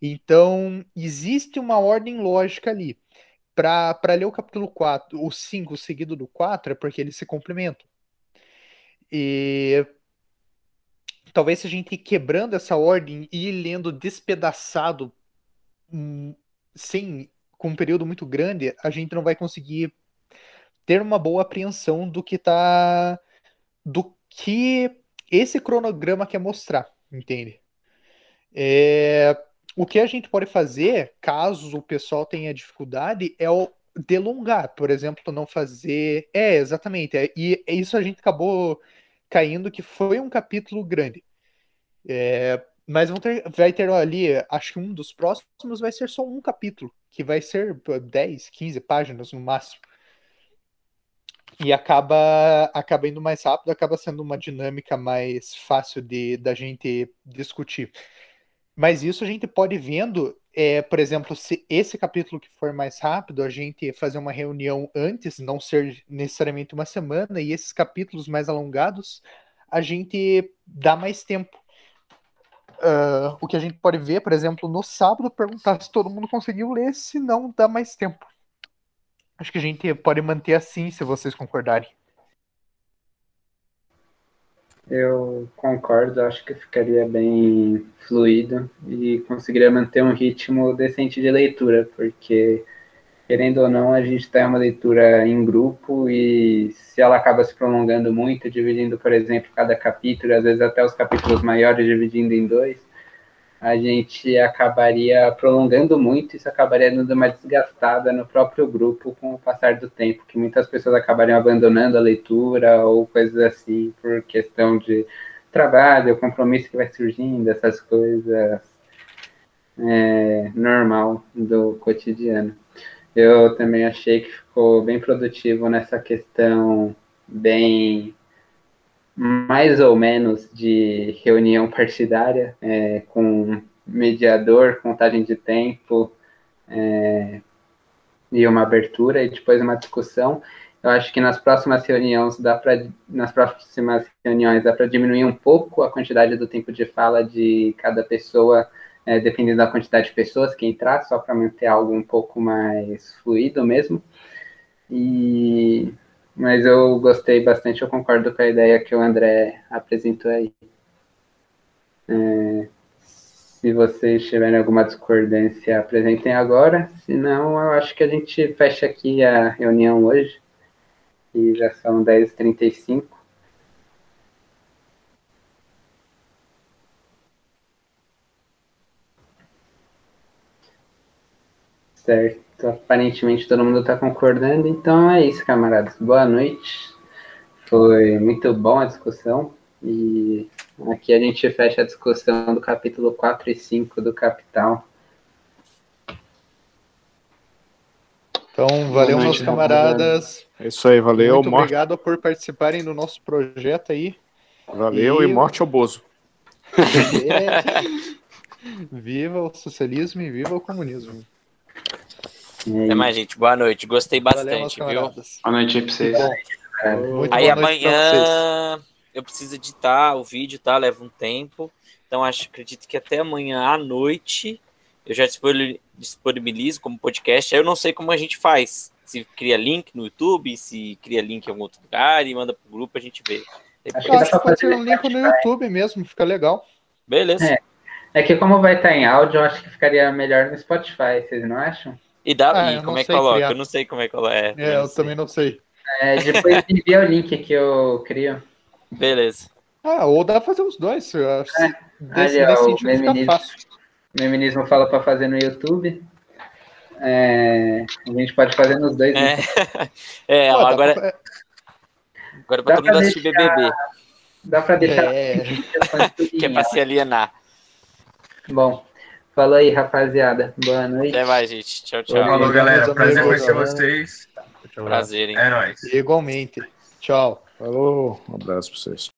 então existe uma ordem lógica ali. Para ler o capítulo 4, o 5 seguido do 4, é porque eles se complementam. E talvez se a gente ir quebrando essa ordem e ir lendo despedaçado hum, sem com um período muito grande, a gente não vai conseguir ter uma boa apreensão do que tá do que esse cronograma quer mostrar, entende? É, o que a gente pode fazer, caso o pessoal tenha dificuldade, é o delongar, por exemplo, não fazer. É, exatamente. É, e isso a gente acabou caindo que foi um capítulo grande. É, mas ter, vai ter ali, acho que um dos próximos vai ser só um capítulo, que vai ser 10, 15 páginas no máximo. E acaba, acaba indo mais rápido, acaba sendo uma dinâmica mais fácil de da gente discutir. Mas isso a gente pode vendo, é, por exemplo, se esse capítulo que for mais rápido, a gente fazer uma reunião antes, não ser necessariamente uma semana, e esses capítulos mais alongados, a gente dá mais tempo Uh, o que a gente pode ver, por exemplo, no sábado, perguntar se todo mundo conseguiu ler, se não dá mais tempo. Acho que a gente pode manter assim, se vocês concordarem. Eu concordo, acho que ficaria bem fluido e conseguiria manter um ritmo decente de leitura, porque querendo ou não, a gente está em uma leitura em grupo e se ela acaba se prolongando muito, dividindo, por exemplo, cada capítulo, às vezes até os capítulos maiores dividindo em dois, a gente acabaria prolongando muito, isso acabaria dando uma desgastada no próprio grupo com o passar do tempo, que muitas pessoas acabariam abandonando a leitura ou coisas assim por questão de trabalho, compromisso que vai surgindo, essas coisas é, normal do cotidiano. Eu também achei que ficou bem produtivo nessa questão bem mais ou menos de reunião partidária, é, com mediador, contagem de tempo é, e uma abertura e depois uma discussão. Eu acho que nas próximas reuniões dá para nas próximas reuniões dá para diminuir um pouco a quantidade do tempo de fala de cada pessoa é, dependendo da quantidade de pessoas que entrar, só para manter algo um pouco mais fluido mesmo. E mas eu gostei bastante, eu concordo com a ideia que o André apresentou aí. É, se vocês tiverem alguma discordância, apresentem agora. Se não, eu acho que a gente fecha aqui a reunião hoje. E já são 10h35. Certo. Aparentemente todo mundo está concordando. Então é isso, camaradas. Boa noite. Foi muito bom a discussão. E aqui a gente fecha a discussão do capítulo 4 e 5 do Capital. Então, valeu, noite, meus camaradas. É isso aí, valeu. Muito morte. obrigado por participarem do nosso projeto aí. Valeu e, e morte ao Bozo. É. Viva o socialismo e viva o comunismo. Até mais, gente. Boa noite. Gostei bastante, Valeu, viu? Boa noite aí pra vocês. aí amanhã eu preciso editar o vídeo, tá? Leva um tempo. Então acho, acredito que até amanhã à noite eu já disponibilizo como podcast. Aí eu não sei como a gente faz. Se cria link no YouTube, se cria link em algum outro lugar e manda pro grupo, a gente vê. Acho que acho que pode ser um link no YouTube mesmo, fica legal. Beleza. É. é que como vai estar em áudio, eu acho que ficaria melhor no Spotify, vocês não acham? E dá ah, e como é que coloca? Criar. Eu não sei como é que ela é. É, eu, também não sei. É, depois envia o link que eu crio. Beleza. Ah, ou dá pra fazer os dois. É. Desse, Ali, ó, o feminismo, fácil. o feminismo fala pra fazer no YouTube. É, a gente pode fazer nos dois. É, então. é Pô, dá agora, pra- agora pra Dá todo mundo assistir deixar- BBB, Dá pra deixar É. que é pra se alienar. Bom, fala aí, rapaziada. Boa noite. Até mais, gente. Tchau, tchau. Falou, galera. amigos, Prazer conhecer vocês. Prazer, hein? É nóis. Igualmente. Tchau. Falou, um abraço pra vocês.